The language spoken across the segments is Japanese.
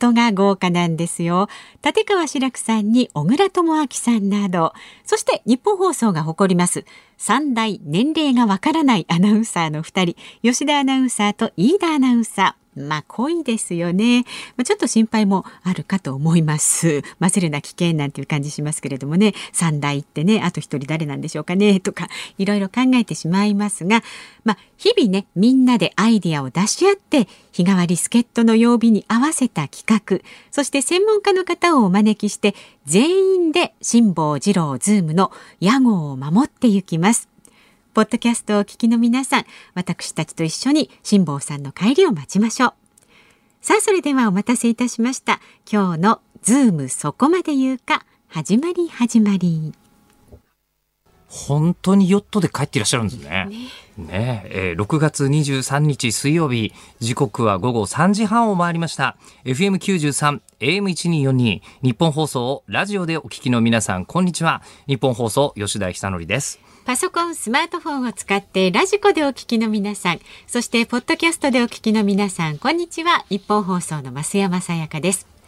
トが豪華なんですよ。立川志らくさんに小倉智昭さんなど、そして日本放送が誇ります3大年齢がわからないアナウンサーの2人、吉田アナウンサーと飯田アナウンサー。まあ濃いですよね、まあ、ちょっと心配もあるかと思います。混ぜるな危険なんていう感じしますけれどもね。三代ってねあと一人誰なんでしょうかねとかいろいろ考えてしまいますが。まあ日々ねみんなでアイデアを出し合って日替わり助っ人の曜日に合わせた企画。そして専門家の方をお招きして全員で辛坊治郎ズームの屋号を守っていきます。ポッドキャストをお聞きの皆さん、私たちと一緒に辛坊さんの帰りを待ちましょう。さあ、それではお待たせいたしました。今日のズームそこまで言うか、始まり始まり。本当にヨットで帰っていらっしゃるんですね。ねねえー、6月23日水曜日、時刻は午後3時半を回りました。FM93、AM1242、日本放送、ラジオでお聞きの皆さん、こんにちは。日本放送、吉田久典です。パソコン、スマートフォンを使ってラジコでお聞きの皆さん、そしてポッドキャストでお聞きの皆さん、こんにちは。ニッポン放送の増山さやかです。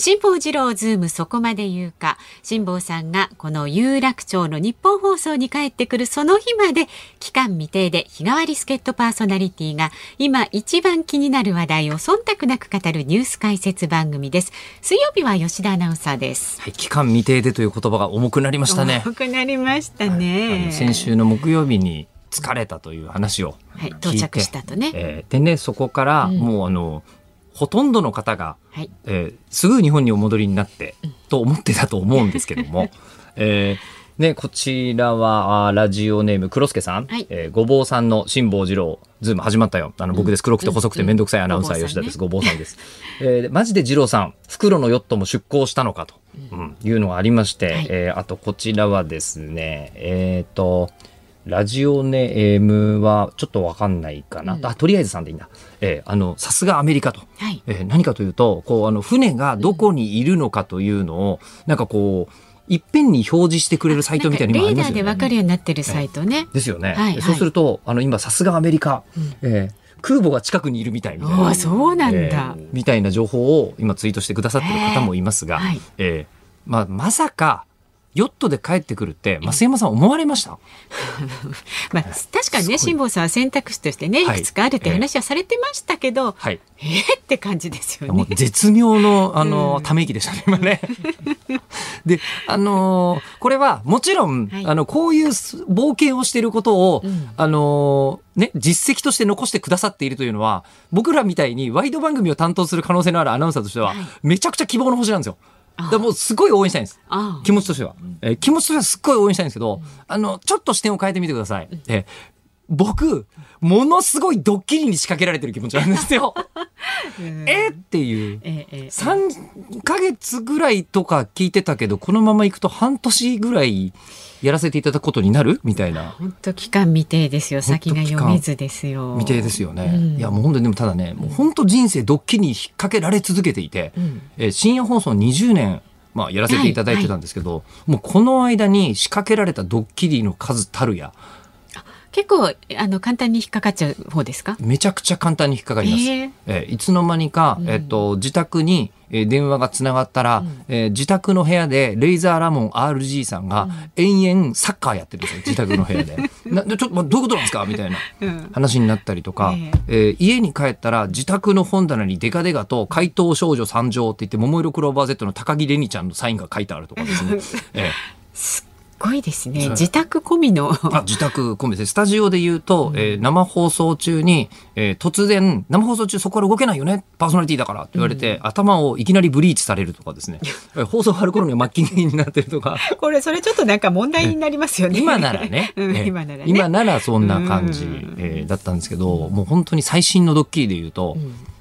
辛坊治郎ズームそこまで言うか。辛坊さんがこの有楽町のニッポン放送に帰ってくるその日まで期間未定で日替わり助っ人パーソナリティが今一番気になる話題を忖度なく語るニュース解説番組です。水曜日は吉田アナウンサーです、はい、期間未定でという言葉が重くなりましたね。重くなりましたね、はい、先週の木曜日に疲れたという話をはい、到着したとね、えー、でねそこからもうあの、うんほとんどの方が、はい、えー、すぐ日本にお戻りになって、と思ってたと思うんですけども、えーね、こちらはラジオネーム黒助さん、はい、えー、ごぼうさんの辛坊治郎ズーム始まったよ。あの僕です、黒くて細くて面倒くさいアナウンサー吉田です、ごぼうさんです、えー、マジで治郎さん袋のヨットも出港したのかと、うん、いうのがありまして、はい、えー、あとこちらはですねえっ、ー、とラジオネームはちょっとわかんないかな、うん、あとりあえずさんでいいんだ、えー、あのさすがアメリカと、はい、えー、何かというとこうあの船がどこにいるのかというのを、うん、なんかこういっぺんに表示してくれるサイトみたいなのがありますよね。レーダーでわかるようになってるサイトね。えー、ですよね。はいはい、そうするとあの今さすがアメリカ、うん、えー、空母が近くにいるみたいみたいな。そうなんだ、えー、みたいな情報を今ツイートしてくださってる方もいますが、えー、はい、えー、まあまさかヨットで帰ってくるって増山さん思われました、まあ、確かにね辛坊さんは選択肢としてねい。くつかあるって話はされてましたけど、はい、えー、って感じですよね。絶妙のあの、うん、ため息でしたね今ね。であのー、これはもちろん、はい、あのこういう冒険をしていることを、うん、あのー、ね、実績として残してくださっているというのは僕らみたいにワイド番組を担当する可能性のあるアナウンサーとしては、はい、めちゃくちゃ希望の星なんですよ。でもすごい応援したいんです。気持ちとしては。えー、気持ちとしてはすっごい応援したいんですけど、あの、ちょっと視点を変えてみてください。えー、僕、ものすごいドッキリに仕掛けられてる気持ちなんですよ。えっていう、3ヶ月ぐらいとか聞いてたけど、このままいくと半年ぐらいやらせていただくことになる？みたいな。本当期間未定ですよ。先が読めずですよ。未定ですよね。うん、いやもう本当にでもただね、もう本当人生ドッキリに引っ掛けられ続けていて、うん、えー、深夜放送20年まあやらせていただいてたんですけど、はいはい、もうこの間に仕掛けられたドッキリの数たるや。結構あの簡単に引っかかっちゃう方ですか？めちゃくちゃ簡単に引っかかります。えー、えー、いつの間にか、えっ、と、自宅に、えー、電話がつながったら、うん、えー、自宅の部屋でレイザーラモン RG さんが延々サッカーやってるんですよ、自宅の部屋で。なちょっと、どういうことなんですか？みたいな話になったりとか、うん、えー、家に帰ったら自宅の本棚にデカデカと怪盗少女参上って言って、桃色クローバー Z の高木玲にちゃんのサインが書いてあるとかですね。えーごいですね。自宅込みの。あ自宅込みです。スタジオで言うと、うん、えー、生放送中に、えー、突然、生放送中そこから動けないよね、パーソナリティだからって言われて、うん、頭をいきなりブリーチされるとかですね。放送終わる頃には末期になってるとか。これ、それちょっとなんか問題になりますよね。今ならね。うん、今ならね。今ならそんな感じ、えー、だったんですけど、もう本当に最新のドッキリで言うと、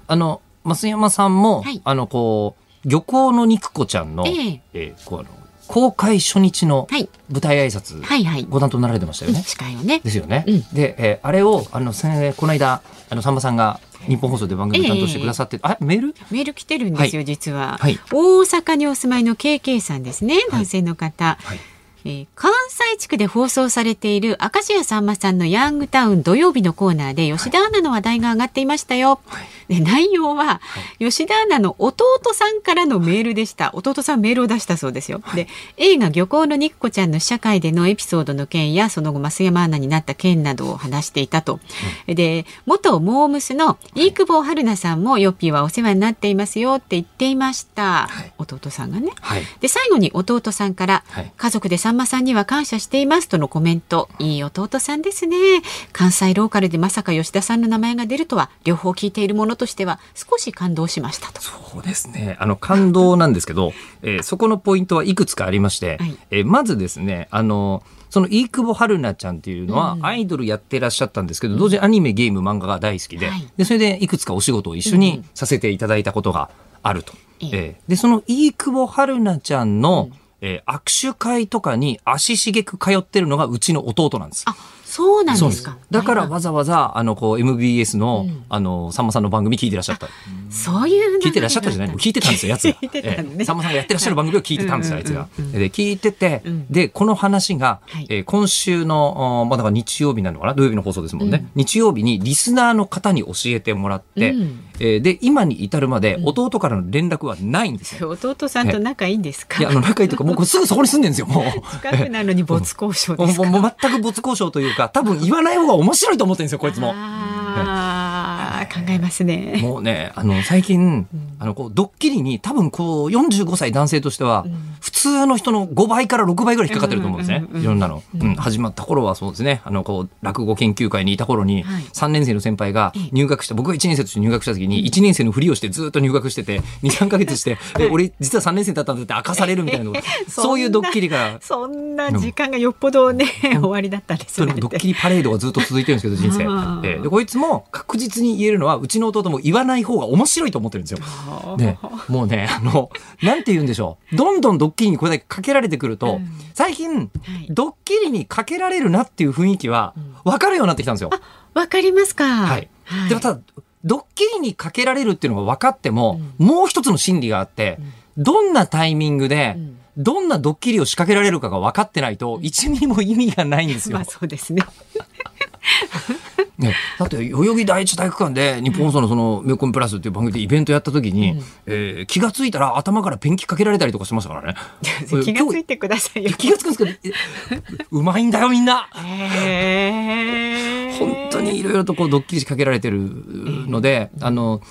あの、増山さんも、はい、あの、こう、漁港の肉子ちゃんの、えー、えー、こうあの公開初日の舞台挨拶、はいはい。ご担当なられてましたよね。司会をね。ですよね。うん、で、えー、あれをあのせこの間あのさんまさんが日本放送で番組担当してくださって、えー、あメール？メール来てるんですよ、はい、実は、はい、大阪にお住まいの KK さんですね男性の方。はい。えー、関西地区で放送されている明石家さんまさんのヤングタウン土曜日のコーナーで吉田アナの話題が上がっていましたよ。はいで内容は、吉田アナの弟さんからのメールでした。弟さんメールを出したそうですよ。で映画「漁港の肉子ちゃん」の社会でのエピソードの件やその後増山アナになった件などを話していたと。うん、で元モームスの飯久保春菜さんもヨッピーはお世話になっていますよって言っていました。はい、弟さんがね。はい、で最後に弟さんから、家族でさんまさんには感謝していますとのコメント。いい弟さんですね。関西ローカルでまさか吉田さんの名前が出るとは両方聞いているものとしては少し感動しましたと。そうですね。あの感動なんですけど、えー、そこのポイントはいくつかありまして、はい、えー、まずですね、あのその飯久保春菜ちゃんっていうのはアイドルやってらっしゃったんですけど、うん、同時にアニメ、ゲーム、漫画が大好きで、はい、でそれでいくつかお仕事を一緒にさせていただいたことがあると。うん、えー、でその飯久保春菜ちゃんの、うん、えー、握手会とかに足しげく通ってるのがうちの弟なんです。あそうなんですか。だからわざわざあのこう MBS の、うん、あのさんまさんの番組聞いてらっしゃった。そういう聞いてらっしゃったじゃない？聞いてたんですよやつが。ね、さんまさんがやってらっしゃる番組を聞いてたんですよあいつが。で聞いてて、でこの話が、はい、えー、今週のまあだから日曜日なのかな？土曜日の放送ですもんね、うん、日曜日にリスナーの方に教えてもらって、うん、えー、で今に至るまで弟からの連絡はないんですよ。弟さんと仲いいんですか？いやあの仲いいというかもうすぐそこに住んでるんですよもう。近くなのに没交渉ですか？もう全く没交渉というか多分言わない方が面白いと思ってるんですよこいつも。考えますね。もうね、あの、最近、うん、あの、こう、ドッキリに、多分、こう、45歳男性としては、うん、普通の人の5倍から6倍ぐらい引っかかってると思うんですね。いろんなの、うん。始まった頃はそうですね、あの、こう、落語研究会にいた頃に、はい、3年生の先輩が入学した、僕が1年生として入学した時に、1年生のふりをしてずっと入学してて、2、3か月して、え、俺、実は3年生だったんだって明かされるみたいな、そういうドッキリが。そんな時間がよっぽどね、終わりだったんですね。ドッキリパレードがずっと続いてるんですけど、人生。で、こいつも確実に言えるのは、うちの弟も言わない方が面白いと思ってるんですよ。ね、もうね、あの、なんて言うんでしょう。どんどんドッキリにこれだけかけられてくると、うん、最近、はい、ドッキリにかけられるなっていう雰囲気は分かるようになってきたんですよ。わかりますか。はい。はい、でもただ、ドッキリにかけられるっていうのが分かっても、うん、もう一つの心理があって、うん、どんなタイミングで、どんなドッキリを仕掛けられるかが分かってないと、1ミリも意味がないんですよ。まあそうですね。ね、だって代々木第一体育館で日本放送のその「メコンプラス」っていう番組でイベントやった時に、うん、えー、気が付いたら頭からペンキかけられたりとかしましたからね。気が付いてくださいよ。気が付くんですけどうまいんだよみんな、えー、本当にいろいろとこうドッキリ仕掛けられてるので、あの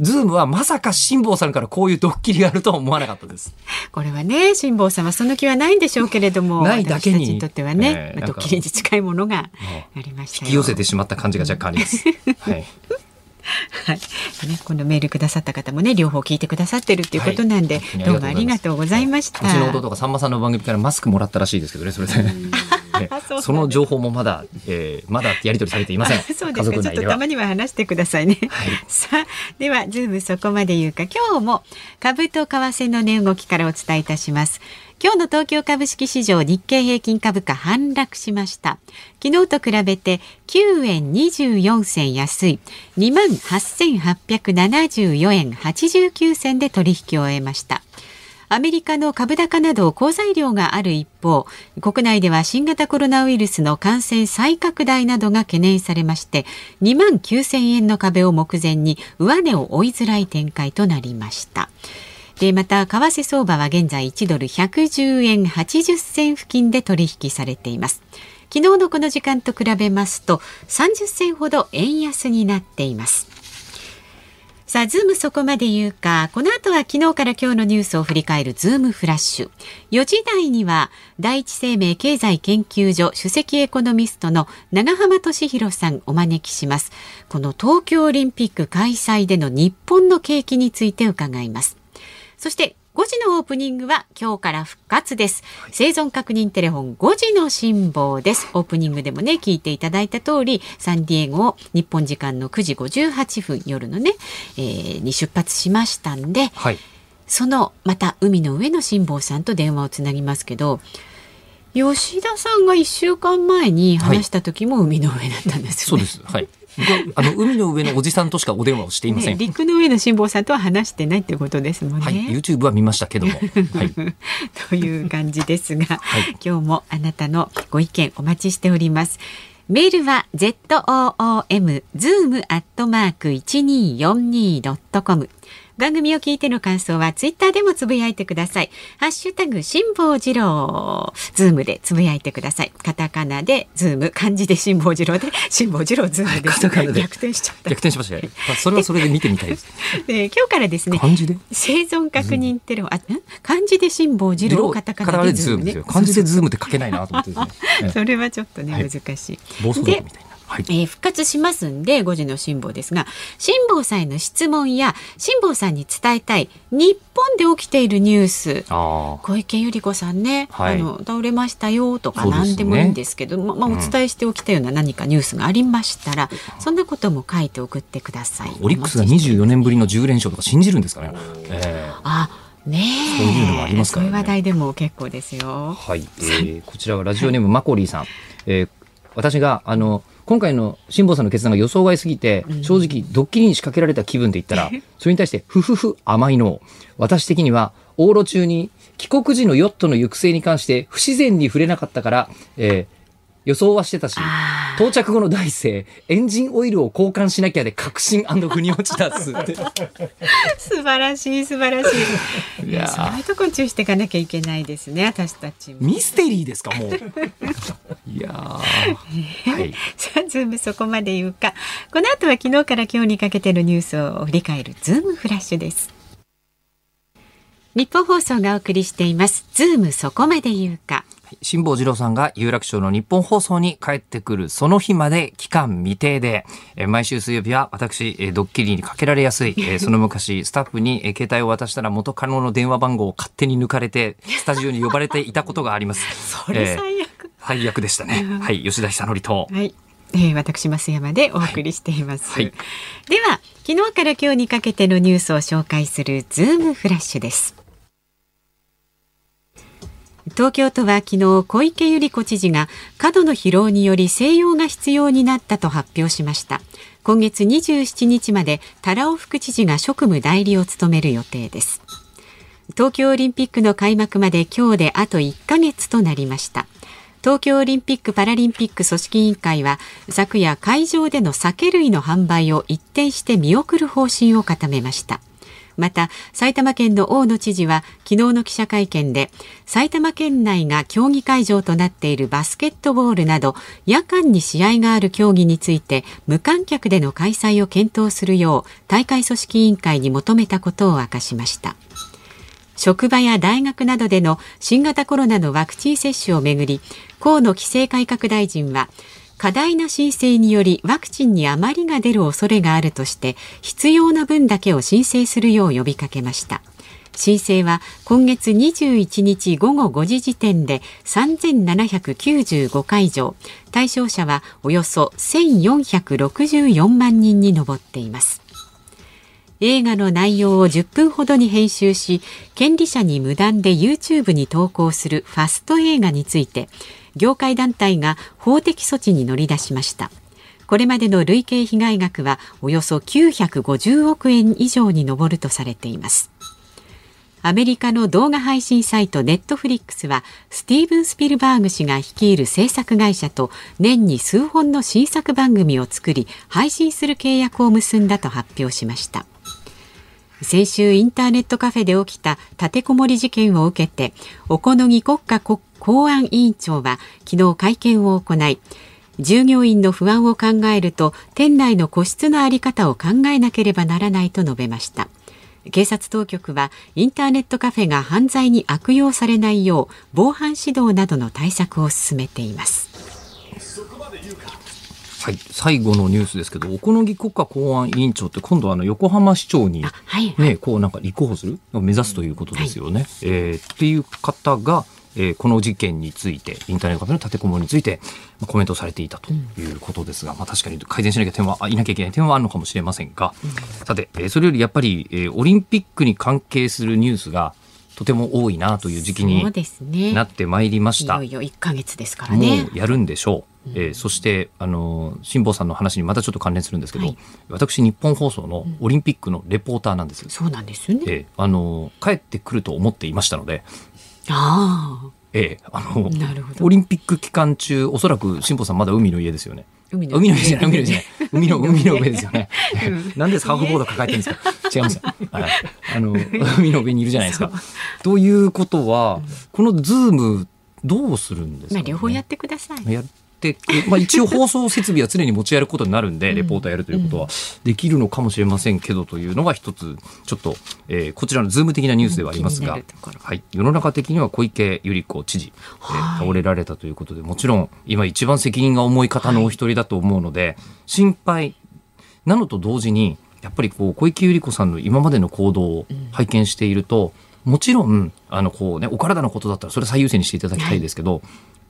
ズームはまさか辛坊さんからこういうドッキリがあるとは思わなかったです。これはね、辛坊さんはその気はないんでしょうけれども、ないだけに。にとってはね、えー、ドッキリに近いものがありました引き寄せてしまった感じが若干あります。はい。はい、ね、このメールくださった方もね、両方聞いてくださってるっていうことなんで、はい、どうもありがとうございました。うちの弟がさんまさんの番組からマスクもらったらしいですけどね、それで。その情報もまだ、えー、まだやり取りされていません。そうですか。ちょっとたまには話してくださいね。はい、さあ、ではズームそこまで言うか、今日も株と為替の値動きからお伝えいたします。今日の東京株式市場日経平均株価反落しました昨日と比べて9円24銭安い2万8874円89銭で取引を終えましたアメリカの株高など好材料がある一方国内では新型コロナウイルスの感染再拡大などが懸念されまして2万9000円の壁を目前に上値を追いづらい展開となりました。でまた為替相場は現在1ドル110円80銭付近で取引されています昨日のこの時間と比べますと30銭ほど円安になっていますさあ、ズームそこまで言うか、この後は昨日から今日のニュースを振り返るズームフラッシュ。4時台には、第一生命経済研究所首席エコノミストの長浜俊弘さんお招きします。この東京オリンピック開催での日本の景気について伺います。そして5時のオープニングは今日から復活です。生存確認テレフォン5時の辛抱です。オープニングでもね、聞いていただいた通り、サンディエゴを日本時間の9時58分夜のね、えー、に出発しましたんで、はい、そのまた海の上の辛抱さんと電話をつなぎますけど、吉田さんが1週間前に話した時も海の上だったんですよね。はい、そうです。はい。あの海の上のおじさんとしかお電話をしていません。ね、陸の上の辛抱さんとは話してないってことですもんね。はい、YouTube は見ましたけども。はい、という感じですが、はい、今日もあなたのご意見お待ちしております。メールは z o o m zoom アットマーク一二四二ドットコム。番組を聞いての感想はツイッターでもつぶやいてください。ハッシュタグ辛坊治郎、ズームでつぶやいてください。カタカナでズーム、漢字で辛坊治郎で 辛坊治郎ズームで。カタカナで逆転しちゃった。逆転しましたね。それはそれで見てみたいです。で今日からですね。漢字で？生存確認テロ、あ、漢字で辛坊治郎、カタカナでズーム、ね、漢字でズームって書けないなと思ってですね。それはちょっとね、難しい。暴走みたいな。はい、えー、復活しますんで5時の辛抱ですが辛抱さんへの質問や辛抱さんに伝えたい日本で起きているニュース小池百合子さんね、はい、あの倒れましたよとか何でもいいんですけど、ね、ままあ、お伝えしておきたような何かニュースがありましたら、うん、そんなことも書いて送ってください。オリックスが24年ぶりの10連勝とか信じるんですかね。えー、あねそういうのもありますから、ね、そういう話題でも結構ですよ。はい、えー、こちらはラジオネームマコリーさん。えー、私があの今回の辛坊さんの決断が予想外すぎて、正直ドッキリに仕掛けられた気分で言ったら、それに対してふふふ甘いの。私的には往路中に帰国時のヨットの行く末に関して不自然に触れなかったから、えー、予想はしてたし、到着後の第一声、エンジンオイルを交換しなきゃで確信腑に落ちたっす。素晴らしい、素晴らしい。いやそういうとこ注意していかなきゃいけないですね、私たちミステリーですか、もう。いやはい。さあ、ズームそこまで言うか。この後は昨日から今日にかけてのニュースを振り返るズームフラッシュです。ニッポン放送がお送りしています。ズームそこまで言うか。辛坊治郎さんが有楽町のニッポン放送に帰ってくるその日まで期間未定で、え毎週水曜日は私、えドッキリにかけられやすい、え その昔スタッフに、え携帯を渡したら元カノの電話番号を勝手に抜かれて スタジオに呼ばれていたことがあります。それ最悪、えー、最悪。でしたね。はい、吉田久典と。はい。えー、私増山でお送りしています、はい。はい、では昨日から今日にかけてのニュースを紹介するズームフラッシュです東京都は昨日小池百合子知事が過度の疲労により静養が必要になったと発表しました。今月27日まで多良副知事が職務代理を務める予定です。東京オリンピックの開幕まで今日であと1ヶ月となりました。東京オリンピック・パラリンピック組織委員会は昨夜会場での酒類の販売を一転して見送る方針を固めました。また埼玉県の大野知事は昨日の記者会見で埼玉県内が競技会場となっているバスケットボールなど夜間に試合がある競技について無観客での開催を検討するよう大会組織委員会に求めたことを明かしました。職場や大学などでの新型コロナのワクチン接種をめぐり河野規制改革大臣は過大な申請によりワクチンに余りが出る恐れがあるとして必要な分だけを申請するよう呼びかけました。申請は今月21日午後5時時点で3795会場対象者はおよそ1464万人に上っています。映画の内容を10分ほどに編集し権利者に無断で YouTube に投稿するファスト映画について業界団体が法的措置に乗り出しました。これまでの累計被害額はおよそ950億円以上に上るとされています。アメリカの動画配信サイトネットフリックスはスティーブン・スピルバーグ氏が率いる制作会社と年に数本の新作番組を作り配信する契約を結んだと発表しました。先週インターネットカフェで起きた立てこもり事件を受けて小此木国家公安委員長は昨日会見を行い従業員の不安を考えると店内の個室の在り方を考えなければならないと述べました。警察当局はインターネットカフェが犯罪に悪用されないよう防犯指導などの対策を進めています。はい、最後のニュースですけど、小此木国家公安委員長って今度はあの横浜市長にね、はい。はい、こうなんか立候補する目指すということですよね。はい、えー、っていう方が、えー、この事件についてインターネットカフェの立てこもりについて、まあ、コメントされていたということですが、うん、まあ、確かに改善しなきゃ点はいなきゃいけない点はあるのかもしれませんが、うん、さて、えー、それよりやっぱり、えー、オリンピックに関係するニュースがとても多いなという時期になってまいりました。ね、いよいよ1ヶ月ですからね。もうやるんでしょう。うん、えー、そしてあの辛坊さんの話にまたちょっと関連するんですけど、はい、私日本放送のオリンピックのレポーターなんです、うん、そうなんですよね、えー、あの帰ってくると思っていましたので。ああええ、あのオリンピック期間中おそらく辛坊さんまだ海の家ですよね海の上じゃない海の上じゃない。海の海の上ですよね、なんでサーフボード抱えてるんですか？違いますよ、はい、あの海の上にいるじゃないですか。ということは、このズームどうするんですか、ね、まあ、両方やってください。やっ、まあ、一応放送設備は常に持ち歩くことになるんで、レポーターやるということはできるのかもしれませんけどというのが一つ、ちょっと、えー、こちらのズーム的なニュースではありますが、はい、世の中的には小池百合子知事、えー、倒れられたということで、もちろん今一番責任が重い方のお一人だと思うので、心配なのと同時に、やっぱりこう小池百合子さんの今までの行動を拝見していると、もちろん、あの、こうね、お体のことだったらそれ最優先にしていただきたいですけど、はい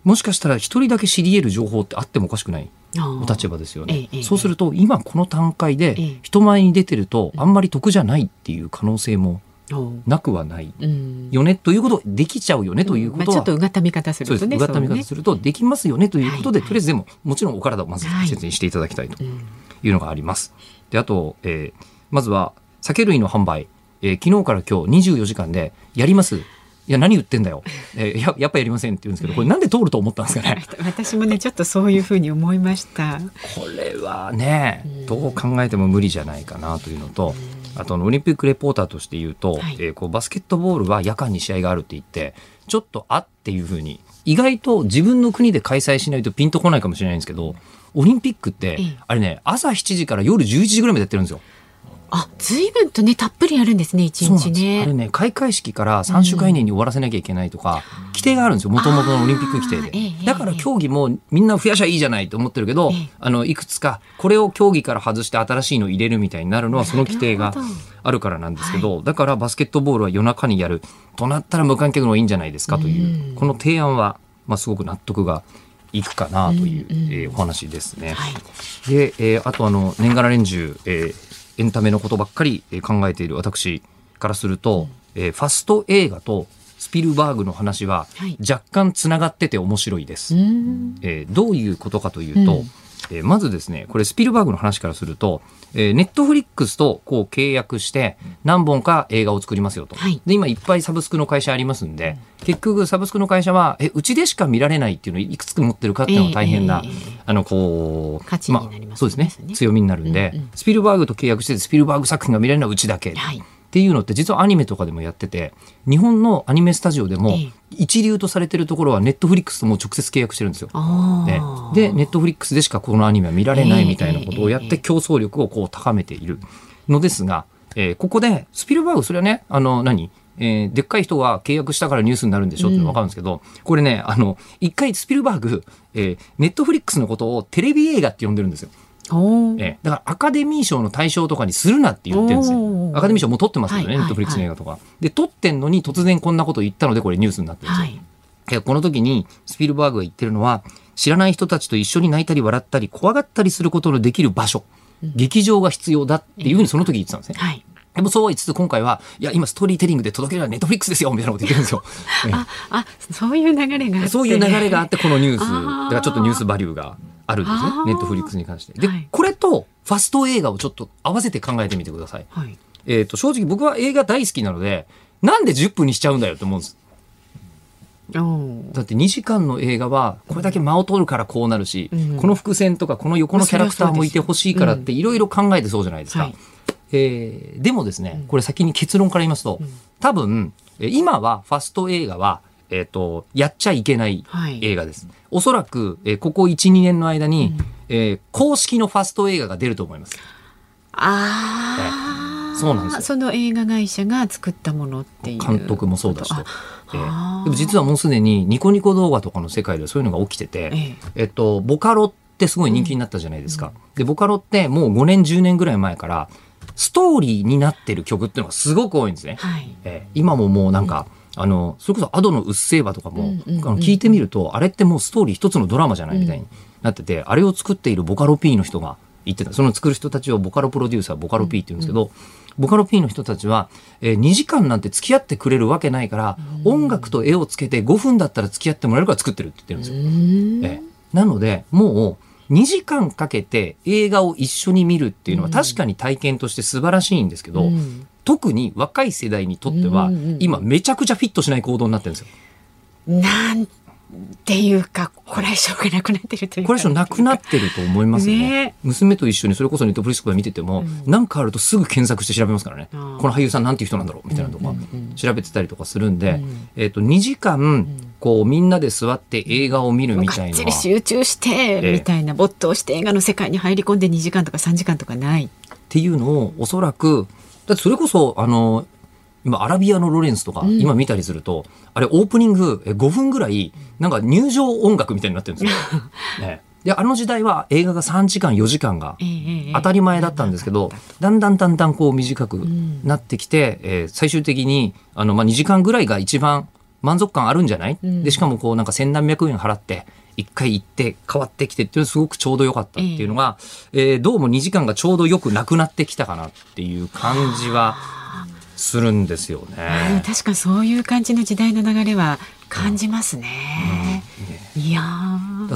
もしかしたら一人だけ知り得る情報ってあってもおかしくない？お立場ですよね、ええ、そうすると今この段階で人前に出てるとあんまり得じゃないっていう可能性もなくはないよね？ということできちゃうよねということは、まあ、ちょっとうがった見方するとねうがった見方するとできますよねということで、とりあえずでももちろんお体をまず説明していただきたいというのがあります。であと、えー、まずは酒類の販売、えー、昨日から今日24時間でやりますいや何言ってんだよ、えー、ややっぱやりませんって言うんですけどこれなんで通ると思ったんですかね？私もねちょっとそういうふうに思いました。これはねどう考えても無理じゃないかなというのとあとオリンピックレポーターとして言うと、はい、えー、こうバスケットボールは夜間に試合があるって言ってちょっとあっていうふうに意外と自分の国で開催しないとピンとこないかもしれないんですけどオリンピックってあれね朝7時から夜11時ぐらいまでやってるんですよ。あ、随分とね、たっぷりやるんですね、一日ね。あれね、開会式から3週間以内に終わらせなきゃいけないとか、うん、規定があるんですよ、もともとのオリンピック規定で。だから競技もみんな増やしゃいいじゃないと思ってるけど、あの、いくつか、これを競技から外して新しいの入れるみたいになるのは、その規定があるからなんですけど、だからバスケットボールは夜中にやるとなったら無観客の方がいいんじゃないですかという、この提案は、まあ、すごく納得がいくかなという、うんうん、えー、お話ですね。はい、で、えー、あとあの年がら年中、えー、エンタメのことばっかり考えている私からすると、うん、えー、ファスト映画とスピルバーグの話は若干つながってて面白いです。はい、えー、どういうことかというと、うん。えー、まずですねこれスピルバーグの話からすると、えー、ネットフリックスとこう契約して何本か映画を作りますよと、はい、で今いっぱいサブスクの会社ありますんで、結局サブスクの会社はえうちでしか見られないっていうのをいくつか持ってるかっていうのは大変な、えー、あのこう価値になります、ね、そうですね。強みになるんで、うんうん、スピルバーグと契約してスピルバーグ作品が見られるのはうちだけ。はいっていうのって実はアニメとかでもやってて日本のアニメスタジオでも一流とされてるところはネットフリックスとも直接契約してるんですよ。でネットフリックスでしかこのアニメは見られないみたいなことをやって競争力をこう高めているのですが、えー、ここでスピルバーグそれはねあの何？えー、でっかい人が契約したからニュースになるんでしょって分かるんですけど、うん、これねあの一回スピルバーグ、えー、ネットフリックスのことをテレビ映画って呼んでるんですよ。えだからアカデミー賞の対象とかにするなって言ってるんですよ。アカデミー賞もう取ってますけどね、ネットフリックスの映画とか。で、取ってんのに突然こんなこと言ったので、これニュースになってるんですよ。はい、この時にスピルバーグが言ってるのは、知らない人たちと一緒に泣いたり笑ったり怖がったりすることのできる場所、うん、劇場が必要だっていうふうにその時言ってたんですね。はいでもそうは言いつつ今回は、いや、今ストーリーテリングで届けるのはネットフリックスですよみたいなこと言ってるんですよ。あ、あ、そういう流れがあって。そういう流れがあって、このニュース。だからちょっとニュースバリューがあるんですね。ネットフリックスに関して。で、はい、これとファスト映画をちょっと合わせて考えてみてください。はい、えっ、ー、と、正直僕は映画大好きなので、なんで10分にしちゃうんだよって思うんです。だって2時間の映画はこれだけ間を取るからこうなるし、うん、この伏線とかこの横のキャラクターもいてほしいからっていろいろ考えてそうじゃないですか。うんはい、えー、でもですね、これ先に結論から言いますと、多分、今はファスト映画は、えっ、ー、と、やっちゃいけない映画です。はい、おそらく、えー、ここ1、2年の間に、うん、えー、公式のファスト映画が出ると思います。ああ、そうなんですよ。その映画会社が作ったものっていう。監督もそうだしと。えー、でも実はもうすでにニコニコ動画とかの世界ではそういうのが起きてて、えええっと、ボカロってすごい人気になったじゃないですか。うん、で、ボカロってもう5年、10年ぐらい前から、ストーリーになってる曲っていうのがすごく多いんですね。はい、えー、今ももうなんか、うん、あの、それこそアドのうっせぇわとかも、うんうん、あの聞いてみると、あれってもうストーリー一つのドラマじゃないみたいになってて、あれを作っているボカロ P の人が言ってた。その作る人たちをボカロプロデューサー、ボカロ P って言うんですけど、ボカロ P の人たちは、えー、2時間なんて付き合ってくれるわけないから、音楽と絵をつけて5分だったら付き合ってもらえるから作ってるって言ってるんですよ。えー、なので、もう2時間かけて映画を一緒に見るっていうのは確かに体験として素晴らしいんですけど、特に若い世代にとっては、今めちゃくちゃフィットしない行動になってるんですよ。なんっていうかこれ以上がなくなってるというこれ以上なくなってると思いますね、ね、娘と一緒にそれこそネットフリックス見てても何、うん、かあるとすぐ検索して調べますからね、この俳優さんなんていう人なんだろうみたいなとか調べてたりとかするんで、うん、えー、と2時間こうみんなで座って映画を見るみたいな集中してみたいな没頭して映画の世界に入り込んで2時間とか3時間とかない。っていうのをおそらくだってそれこそあの今、アラビアのロレンスとか、今見たりすると、あれ、オープニング5分ぐらい、なんか入場音楽みたいになってるんですよ。ね、で、あの時代は映画が3時間、4時間が当たり前だったんですけど、だんだんだんだんこう短くなってきて、えー、最終的に、あの、まあ、2時間ぐらいが一番満足感あるんじゃない、で、しかもこうなんか千何百円払って、一回行って変わってきてっていうのすごくちょうど良かったっていうのが、えー、どうも2時間がちょうどよくなくなってきたかなっていう感じはするんですよね。確かそういう感じの時代の流れは感じますね。うん、いや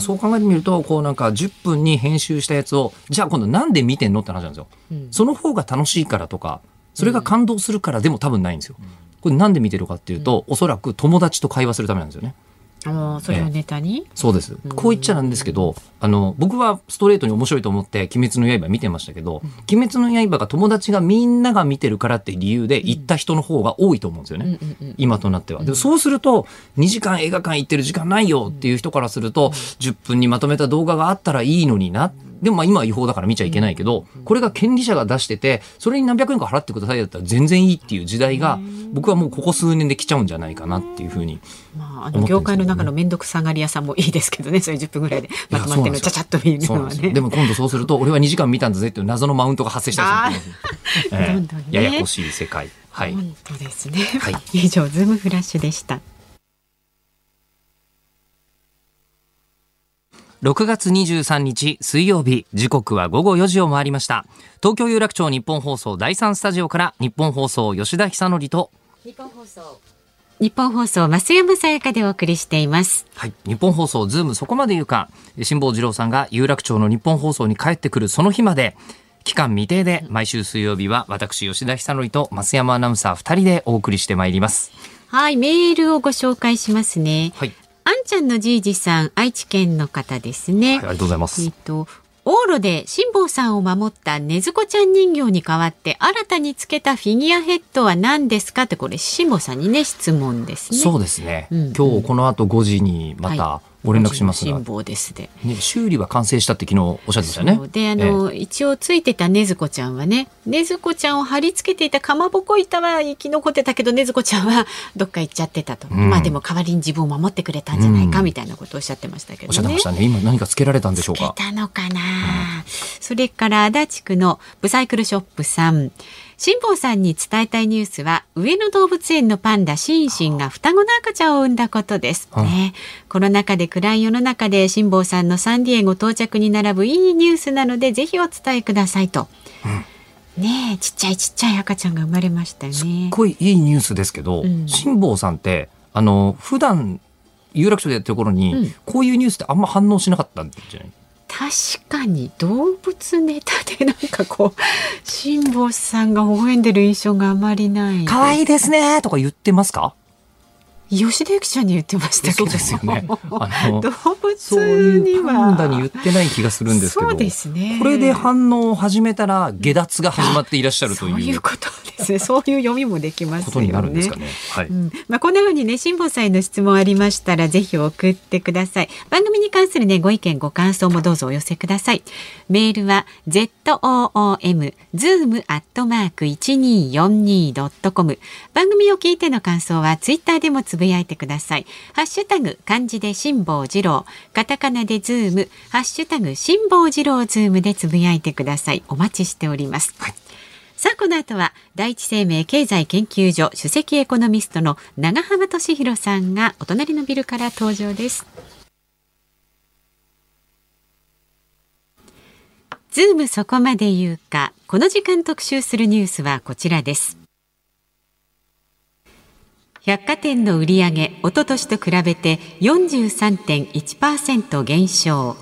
そう考えてみるとこうなんか10分に編集したやつをじゃあ今度なんで見てんのって話なんですよ、うん、その方が楽しいからとかそれが感動するからでも多分ないんですよ。これなんで見てるかっていうと、おそらく友達と会話するためなんですよね。それをネタに、そうです。こう言っちゃなんですけど、あの、僕はストレートに面白いと思って、鬼滅の刃見てましたけど、うん、鬼滅の刃が友達がみんなが見てるからって理由で行った人の方が多いと思うんですよね。うん今となっては。でそうすると、2時間映画館行ってる時間ないよっていう人からすると、10分にまとめた動画があったらいいのにな。でもまあ今は違法だから見ちゃいけないけど、これが権利者が出してて、それに何百円か払ってくださいだったら全然いいっていう時代が、僕はもうここ数年で来ちゃうんじゃないかなっていうふうにまあ、あの業界の中の面倒くさがり屋さんもいいですけどね、それ10分ぐらいでまとまってのちゃちゃっと見るのはね。でも今度そうすると、俺は2時間見たんだぜっていう謎のマウントが発生したりする、えー、どんどんね、ややこしい世界。はい。本当ですね。はい。以上、ズームフラッシュでした。6月23日水曜日時刻は午後4時を回りました東京有楽町日本放送第3スタジオから日本放送吉田久典と日本放送日本放送増山さやかでお送りしています。はい、日本放送ズームそこまで言うか、辛坊治郎さんが有楽町の日本放送に帰ってくるその日まで。期間未定で毎週水曜日は私吉田久典と増山アナウンサー2人でお送りしてまいります。はい。メールをご紹介しますね。はい。あんちゃんのじいじさん愛知県の方ですね、はい、ありがとうございます。えっと往路で辛坊さんを守ったねずこちゃん人形に代わって新たにつけたフィギュアヘッドは何ですか？ってこれ辛坊さんにね質問ですね。そうですね。うんうん、今日この後5時にまた、はいご連絡します辛抱ですで、ね、修理は完成したって昨日おっしゃってたね。であの、ええ、一応ついてたねずこちゃんはねねずこちゃんを貼り付けていたかまぼこ板は生き残ってたけどねずこちゃんはどっか行っちゃってたと、うん、まあでも代わりに自分を守ってくれたんじゃないかみたいなことをおっしゃってましたけどね。おっしゃってましたね。今何かつけられたんでしょうか？つけたのかな、うん、それから足立区のブサイクルショップさん辛坊さんに伝えたいニュースは上野動物園のパンダシンシンが双子の赤ちゃんを産んだことです、ね、コロナ禍で暗い世の中で辛坊さんのサンディエゴ到着に並ぶいいニュースなのでぜひお伝えくださいと、うん、ねちっちゃいちっちゃい赤ちゃんが生まれましたね。すっごいいいニュースですけど、うん、辛坊さんってあの普段有楽町でやってる頃に、うん、こういうニュースってあんま反応しなかったんじゃない？確かに動物ネタでなんかこう辛坊さんが微笑んでる印象があまりない可愛いです。ねとか言ってますか吉田由紀ちゃんに言ってましたけど。そうですよね。あの動物にはパンダに言ってない気がするんですけど。そうですね。これで反応を始めたら下脱が始まっていらっしゃるという。そういうことですね。そういう読みもできます、ね、ことになるんですかね。はい。うん、まあこんな風にね辛坊さんへの質問ありましたらぜひ送ってください。番組に関するねご意見ご感想もどうぞお寄せください。メールは z o o m zoom アットマーク一二四二ドットコム。番組を聞いての感想はツイッターでもつぶやいてください。ハッシュタグ漢字で辛坊治郎、カタカナでズーム、ハッシュタグ辛坊治郎ズームでつぶやいてください。お待ちしております。はいさあこの後は第一生命経済研究所首席エコノミストの永濱利廣さんがお隣のビルから登場ですズームそこまで言うかこの時間特集するニュースはこちらです百貨店の売上おととしと比べて43.1%減少。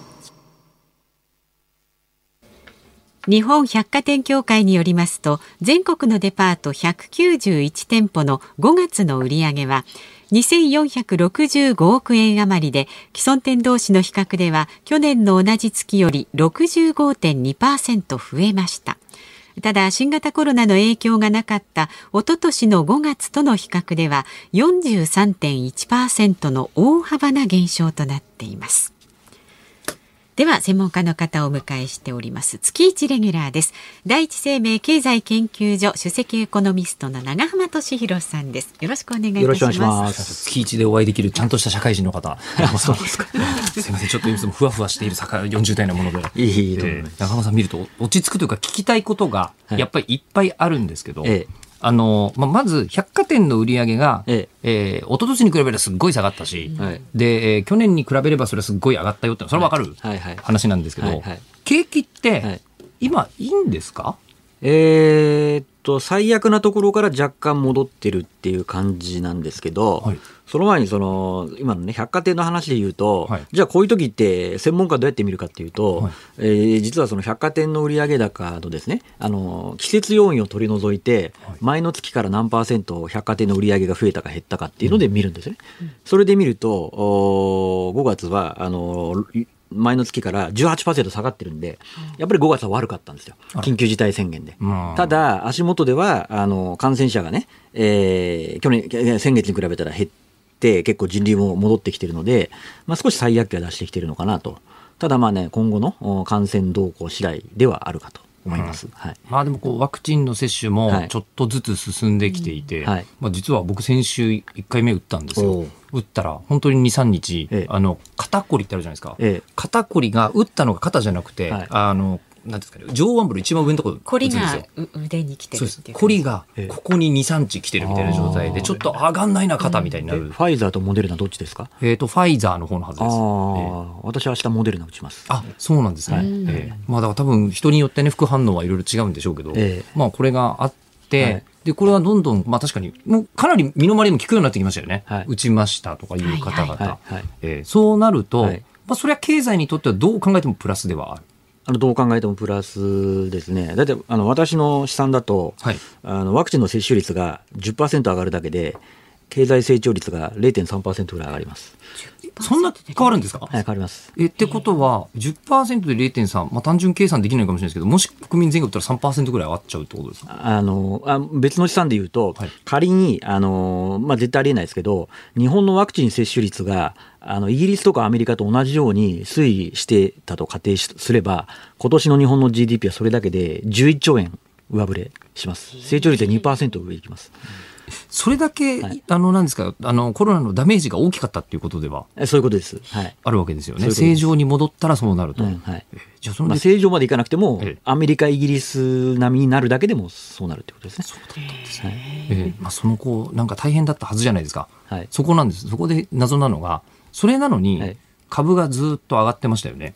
日本百貨店協会によりますと全国のデパート191店舗の5月の売上は2465億円余りで既存店同士の比較では去年の同じ月より65.2%増えました。ただ新型コロナの影響がなかったおととしの5月との比較では43.1%の大幅な減少となっています。では専門家の方をお迎えしております。月一レギュラーです。第一生命経済研究所首席エコノミストの長浜俊弘さんです。よろしくお願いいたします。月一でお会いできるちゃんとした社会人の方 そうですか。すみません。ちょっと今ふわふわしている40代のもので。いい、えー、長浜さん見ると落ち着くというか聞きたいことがやっぱりいっぱいあるんですけど、ええあの、まあ、まず百貨店の売り上げが、ええ。えー、一昨年に比べればすっごい下がったし、はい、で、えー、去年に比べればそれはすっごい上がったよって、それはわかる話なんですけど、景気って、今いいんですか？えー、っと、最悪なところから若干戻ってるっていう感じなんですけど、はい、その前にその、今のね、百貨店の話で言うと、はい、じゃあこういう時って専門家どうやって見るかっていうと、はい、えー、実はその百貨店の売上高のですね、あの、季節要因を取り除いて、前の月から何パーセント百貨店の売り上げが増えたか減ったかっていうので見るんですね。うん、それで見ると、お5月は、あの、前の月から18%下がってるんで、やっぱり5月は悪かったんですよ、緊急事態宣言で。ただ、足元ではあの感染者がね、えー、去年、先月に比べたら減って、結構人流も戻ってきてるので、まあ、少し最悪期は出してきてるのかなと。ただまあね、今後の感染動向次第ではあるかと。思います、うん、はい、まあでもこうワクチンの接種もちょっとずつ進んできていて、はい、まあ、実は僕先週1回目打ったんですよ。打ったら本当に23日、ええ、あの肩こりってあるじゃないですか、え、肩こりが打ったのが肩じゃなくて、はい、あのなんですかね、上腕部の一番上のところこりが腕に来てるっていうこりがここに2、3日来てるみたいな状態で、ちょっと上がんないな、肩みたいになる。ファイザーとモデルナどっちですか？えっ、と、ファイザーの方のはずです。あ私は明日モデルナ打ちます。あ、そうなんですね。はい、えー、まあだから多分人によってね、副反応はいろいろ違うんでしょうけど、えー、まあこれがあって、はい。で、これはどんどん、まあ確かに、もうかなり身の回りも効くようになってきましたよね。はい、打ちましたとかいう方々。はいはい、えー、そうなると、はい、まあそれは経済にとってはどう考えてもプラスではある。あのどう考えてもプラスですね、だってあの私の試算だと、はい、あのワクチンの接種率が10%上がるだけで、経済成長率が0.3%ぐらい上がります。そんな変わるんですか？はい、変わります。え、ってことは、10%で0.3、まあ単純計算できないかもしれないですけど、もし国民全員が打ったら3%ぐらい上がっちゃうってことですか？あの、あ別の試算で言うと、はい、仮に、あの、まあ絶対ありえないですけど、日本のワクチン接種率が、あの、イギリスとかアメリカと同じように推移してたと仮定すれば、今年の日本の GDP はそれだけで11兆円上振れします。成長率で2%上いきます。うんそれだけ、はい、あの、なんですか、あの、コロナのダメージが大きかったっていうことでは。そういうことです。はい。あるわけですよね。正常に戻ったらそうなると。うん、はい。じゃあその、まあ、正常までいかなくても、ええ、アメリカ、イギリス並みになるだけでもそうなるってことですね。そうだったんですね。ええまあ、そのこう、なんか大変だったはずじゃないですか。はい。そこなんです。そこで謎なのが、それなのに、株がずっと上がってましたよね。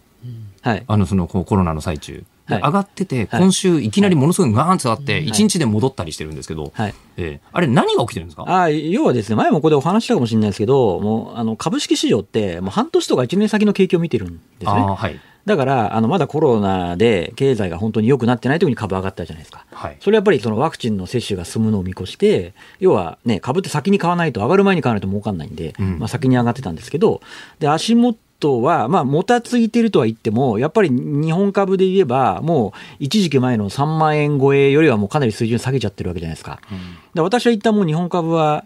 はい。あの、その、コロナの最中。上がってて、今週いきなりものすごいガーンと上がって、1日で戻ったりしてるんですけど、はい。えー、あれ何が起きてるんですか？あ要はですね、前もここでお話したかもしれないですけど、もうあの株式市場って、もう半年とか1年先の景気を見てるんですね。はいだから、あのまだコロナで経済が本当に良くなってない時に株上がったじゃないですか。はい、それやっぱりそのワクチンの接種が進むのを見越して、要はね、株って先に買わないと、上がる前に買わないと儲かんないんで、うん、まあ先に上がってたんですけど、で、足元は、まあ、もたついてるとは言っても、やっぱり日本株で言えば、もう一時期前の3万円超えよりはもうかなり水準下げちゃってるわけじゃないですか。うん、で私は一旦もう日本株は、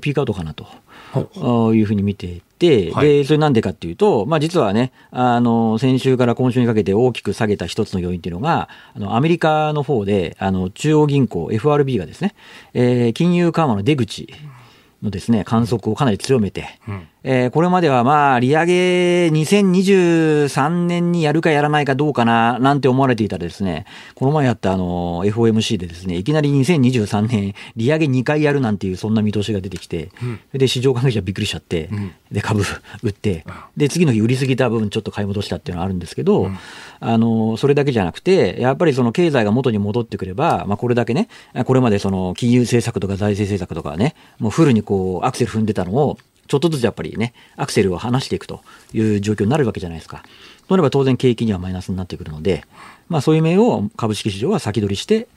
ピークアウトかなと。いうふうに見ていて、はい、で、それなんでかっていうと、まあ実はね、あの、先週から今週にかけて大きく下げた一つの要因っていうのが、あの、アメリカの方で、あの、中央銀行 FRB がですね、えー、金融緩和の出口のですね、観測をかなり強めて、うんえー、これまではまあ、利上げ2023年にやるかやらないかどうかな、なんて思われていたらですね、この前やったあの、FOMC でですね、いきなり2023年、利上げ2回やるなんていう、そんな見通しが出てきて、うん、で、市場関係者びっくりしちゃって、うん、で、株売って、で、次の日売りすぎた分、ちょっと買い戻したっていうのはあるんですけど、うん、あの、それだけじゃなくて、やっぱりその経済が元に戻ってくれば、まあ、これだけね、これまでその金融政策とか財政政策とかね、もうフルにこう、アクセル踏んでたのを、ちょっとずつやっぱりね、アクセルを離していくという状況になるわけじゃないですか。となれば当然景気にはマイナスになってくるので、まあそういう面を株式市場は先取りして、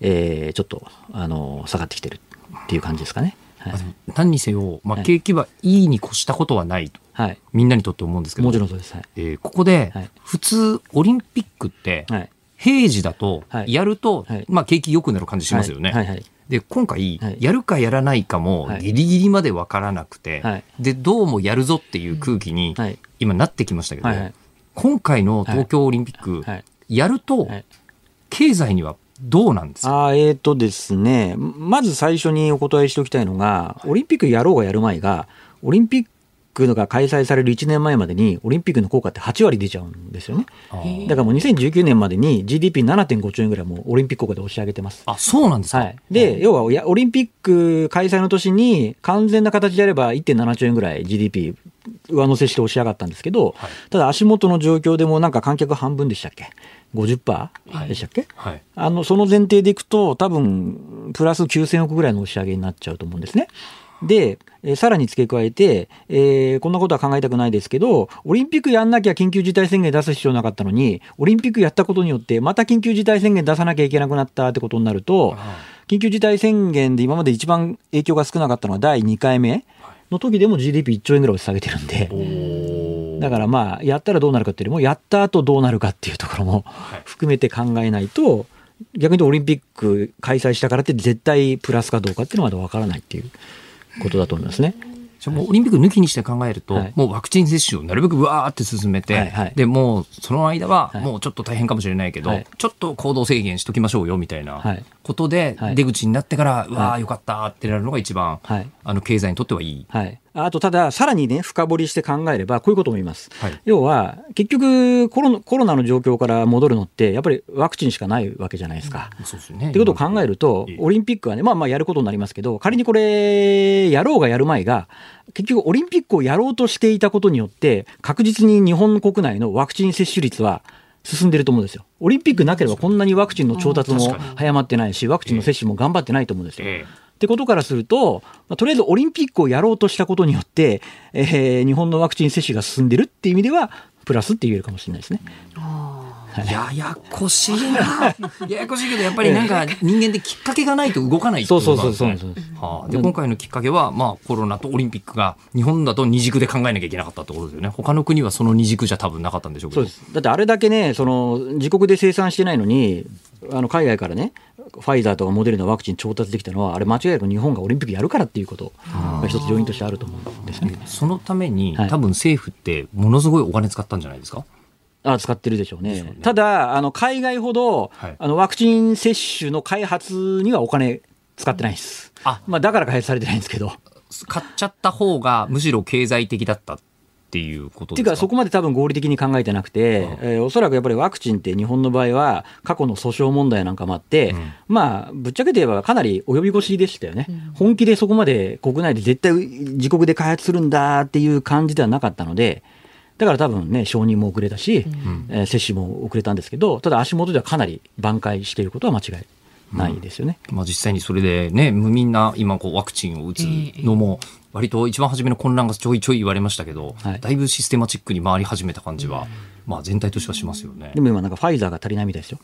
えー、ちょっと、あの、下がってきてるっていう感じですかね。はい、何にせよ、まあ、景気はいいに越したことはないと、はい、みんなにとって思うんですけど、もちろんそうです。はい、えー、ここで、普通、オリンピックって、はい、平時だと、やると、はい、まあ、景気良くなる感じしますよね。はい。はいで今回、やるかやらないかもギリギリまで分からなくて、はい、でどうもやるぞっていう空気に今なってきましたけど、はいはい、今回の東京オリンピック、やると経済にはどうなんですか？あえーとですね、まず最初にお答えしておきたいのが、オリンピックやろうがやる前が、オリンピックのが開催される1年前までにオリンピックの効果って8割出ちゃうんですよね。だからもう2019年までに GDP7.5 兆円ぐらいもうオリンピック効果で押し上げてます。あ、そうなんですか、はい、で、要はオリンピック開催の年に完全な形であれば1.7兆円ぐらい GDP 上乗せして押し上がったんですけど、はい、ただ足元の状況でもなんか観客半分でしたっけ？50%でしたっけ、はい。はい、あのその前提でいくと多分プラス9000億ぐらいの押し上げになっちゃうと思うんですね。で、えー、さらに付け加えて、えー、こんなことは考えたくないですけど、オリンピックやんなきゃ緊急事態宣言出す必要なかったのに、オリンピックやったことによって、また緊急事態宣言出さなきゃいけなくなったってことになると、緊急事態宣言で今まで一番影響が少なかったのは第2回目の時でも GDP1 兆円ぐらい下げてるんで、だからまあ、やったらどうなるかっていうよりも、やった後どうなるかっていうところも含めて考えないと、逆にオリンピック開催したからって絶対プラスかどうかっていうのはまだわからないっていう。ことだと思いますね。じゃもうオリンピック抜きにして考えると、はい、もうワクチン接種をなるべくわーって進めて、はいはい、でもうその間はもうちょっと大変かもしれないけど、はい、ちょっと行動制限しときましょうよみたいなことで、出口になってから、うわーよかったってなるのが一番、あの経済にとってはいい。はいあと、ただ、さらにね、深掘りして考えれば、こういうことも言います。はい、要は、結局コロ、コロナの状況から戻るのって、やっぱりワクチンしかないわけじゃないですか。うん、そうですね。ってことを考えると、オリンピックはね、まあまあやることになりますけど、仮にこれ、やろうがやる前が、結局、オリンピックをやろうとしていたことによって、確実に日本国内のワクチン接種率は、進んでると思うんですよ。オリンピックなければこんなにワクチンの調達も早まってないし、ワクチンの接種も頑張ってないと思うんですよ。えーってことからすると、まあ、とりあえずオリンピックをやろうとしたことによって、えー、日本のワクチン接種が進んでるっていう意味では、プラスって言えるかもしれないですね。ややこしいな。ややこしいけど、やっぱりなんか人間できっかけがないと動かないってことなんですね。そうそうそうはあ、で、今回のきっかけは、まあコロナとオリンピックが日本だと二軸で考えなきゃいけなかったってことですよね。他の国はその二軸じゃ多分なかったんでしょうけど。そうです。だってあれだけね、その自国で生産してないのに、あの海外からね、ファイザーとかモデルナワクチン調達できたのは、あれ間違いなく日本がオリンピックやるからっていうことが一つ要因としてあると思うんですね。そのために、多分政府ってものすごいお金使ったんじゃないですかあ使ってるでしょうね。ね。ただ、あの海外ほど、はい、あのワクチン接種の開発にはお金使ってないです。あ。まあ、だから開発されてないんですけど。買っちゃった方がむしろ経済的だったっていうことですか？いうか、そこまで多分合理的に考えてなくて、えー、おそらくやっぱりワクチンって日本の場合は、過去の訴訟問題なんかもあって、うん、まあ、ぶっちゃけて言えばかなり及び腰でしたよね、うん、本気でそこまで国内で絶対自国で開発するんだっていう感じではなかったので、だから多分ね、承認も遅れたし、うん、えー、接種も遅れたんですけど、ただ足元ではかなり挽回していることは間違いないですよね。うん、まあ、実際にそれでね、みんな今こうワクチンを打つのも、割と一番初めの混乱がちょいちょい言われましたけど、はい、だいぶシステマチックに回り始めた感じはまあ、全体としてはしますよね。でも今なんかファイザーが足りないみたいですよ。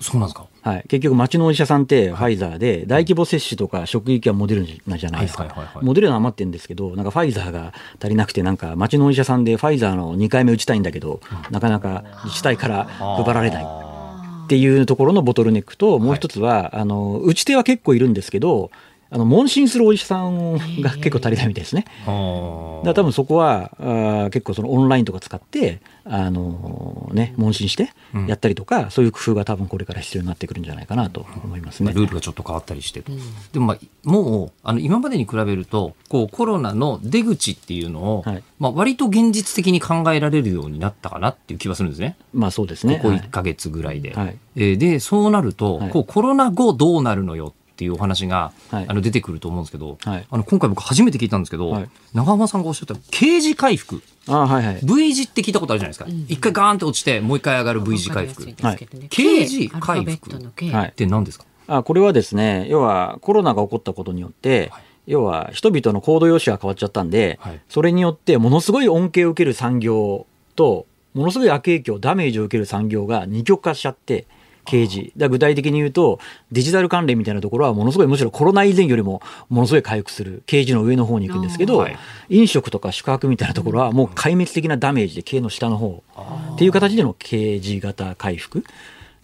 そうなんですか？はい。結局町のお医者さんってファイザーで、大規模接種とか職域はモデルナじゃないですか。モデルナ余ってるんですけど、なんかファイザーが足りなくて、なんか町のお医者さんでファイザーの2回目打ちたいんだけど、なかなか自治体から配られない。っていうところのボトルネックと、もう一つは、あの、打ち手は結構いるんですけど、あの問診するお医者さんが結構足りないみたいですね。だから多分そこはあ結構そのオンラインとか使ってあのね問診してやったりとか、うん、そういう工夫が多分これから必要になってくるんじゃないかなと思いますね。ルールがちょっと変わったりしてと。うん、でもまあもうあの今までに比べるとこうコロナの出口っていうのを、はい、まあ割と現実的に考えられるようになったかなっていう気はするんですね。まあそうですね。ここ1か月ぐらいで。はい、えー、でそうなると、はい、こうコロナ後どうなるのよっていうお話が、はい、あの出てくると思うんですけど、はい、あの今回僕初めて聞いたんですけど、はい、長浜さんがおっしゃった刑事回復。あはいはい、V 字って聞いたことあるじゃないですか。一、うん、回ガーンって落ちて、もう一回上がる V 字回復。はい、刑事回復。って何ですか、あこれはですね、要はコロナが起こったことによって、要は人々の行動様式が変わっちゃったんで、それによってものすごい恩恵を受ける産業と、ものすごい悪影響、ダメージを受ける産業が二極化しちゃって、刑事。だ具体的に言うと、デジタル関連みたいなところはものすごいむしろコロナ以前よりもものすごい回復する。刑事の上の方に行くんですけど、はい、飲食とか宿泊みたいなところはもう壊滅的なダメージで刑の下の方っていう形での刑事型回復。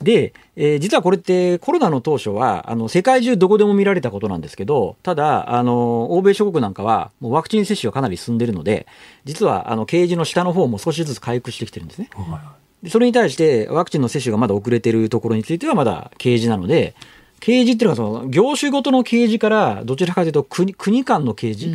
で、えー、実はこれってコロナの当初はあの世界中どこでも見られたことなんですけど、ただ、あの欧米諸国なんかはもうワクチン接種がかなり進んでいるので、実はあの刑事の下の方も少しずつ回復してきてるんですね。はいそれに対してワクチンの接種がまだ遅れているところについてはまだ刑事なので、刑事っていうのはその業種ごとの刑事からどちらかというと国国間の刑事、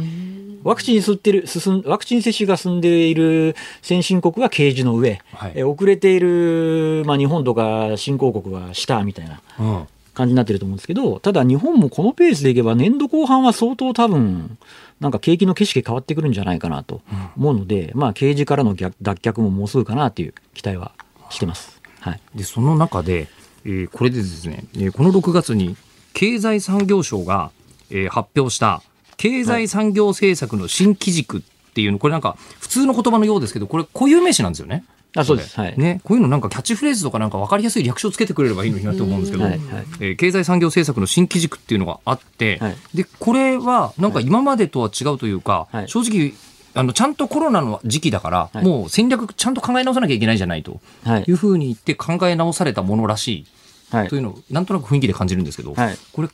ワクチン吸ってる進ワクチン接種が進んでいる先進国は刑事の上、はい、え遅れている、まあ、日本とか新興国は下みたいな。感じになってると思うんですけど、ただ日本もこのペースでいけば年度後半は相当多分、なんか景気の景色変わってくるんじゃないかなと思うので、うん、まあ刑事からの脱却ももうすぐかなという期待はしてます。はい、でその中で、えー、これでですね、えー、この6月に経済産業省が、えー、発表した経済産業政策の新機軸っていうの、これなんか普通の言葉のようですけど、これ固有名詞なんですよね。あそうです、はい。ね、こういうのなんかキャッチフレーズとかなんか分かりやすい略称つけてくれればいいのになと思うんですけど、はい。はい、えー、経済産業政策の新機軸っていうのがあって、はい、でこれはなんか今までとは違うというか、はい、正直あのちゃんとコロナの時期だから、もう戦略ちゃんと考え直さなきゃいけないじゃないと。い。うふうに言って考え直されたものらしい、というのをなんとなく雰囲気で感じるんですけど、これ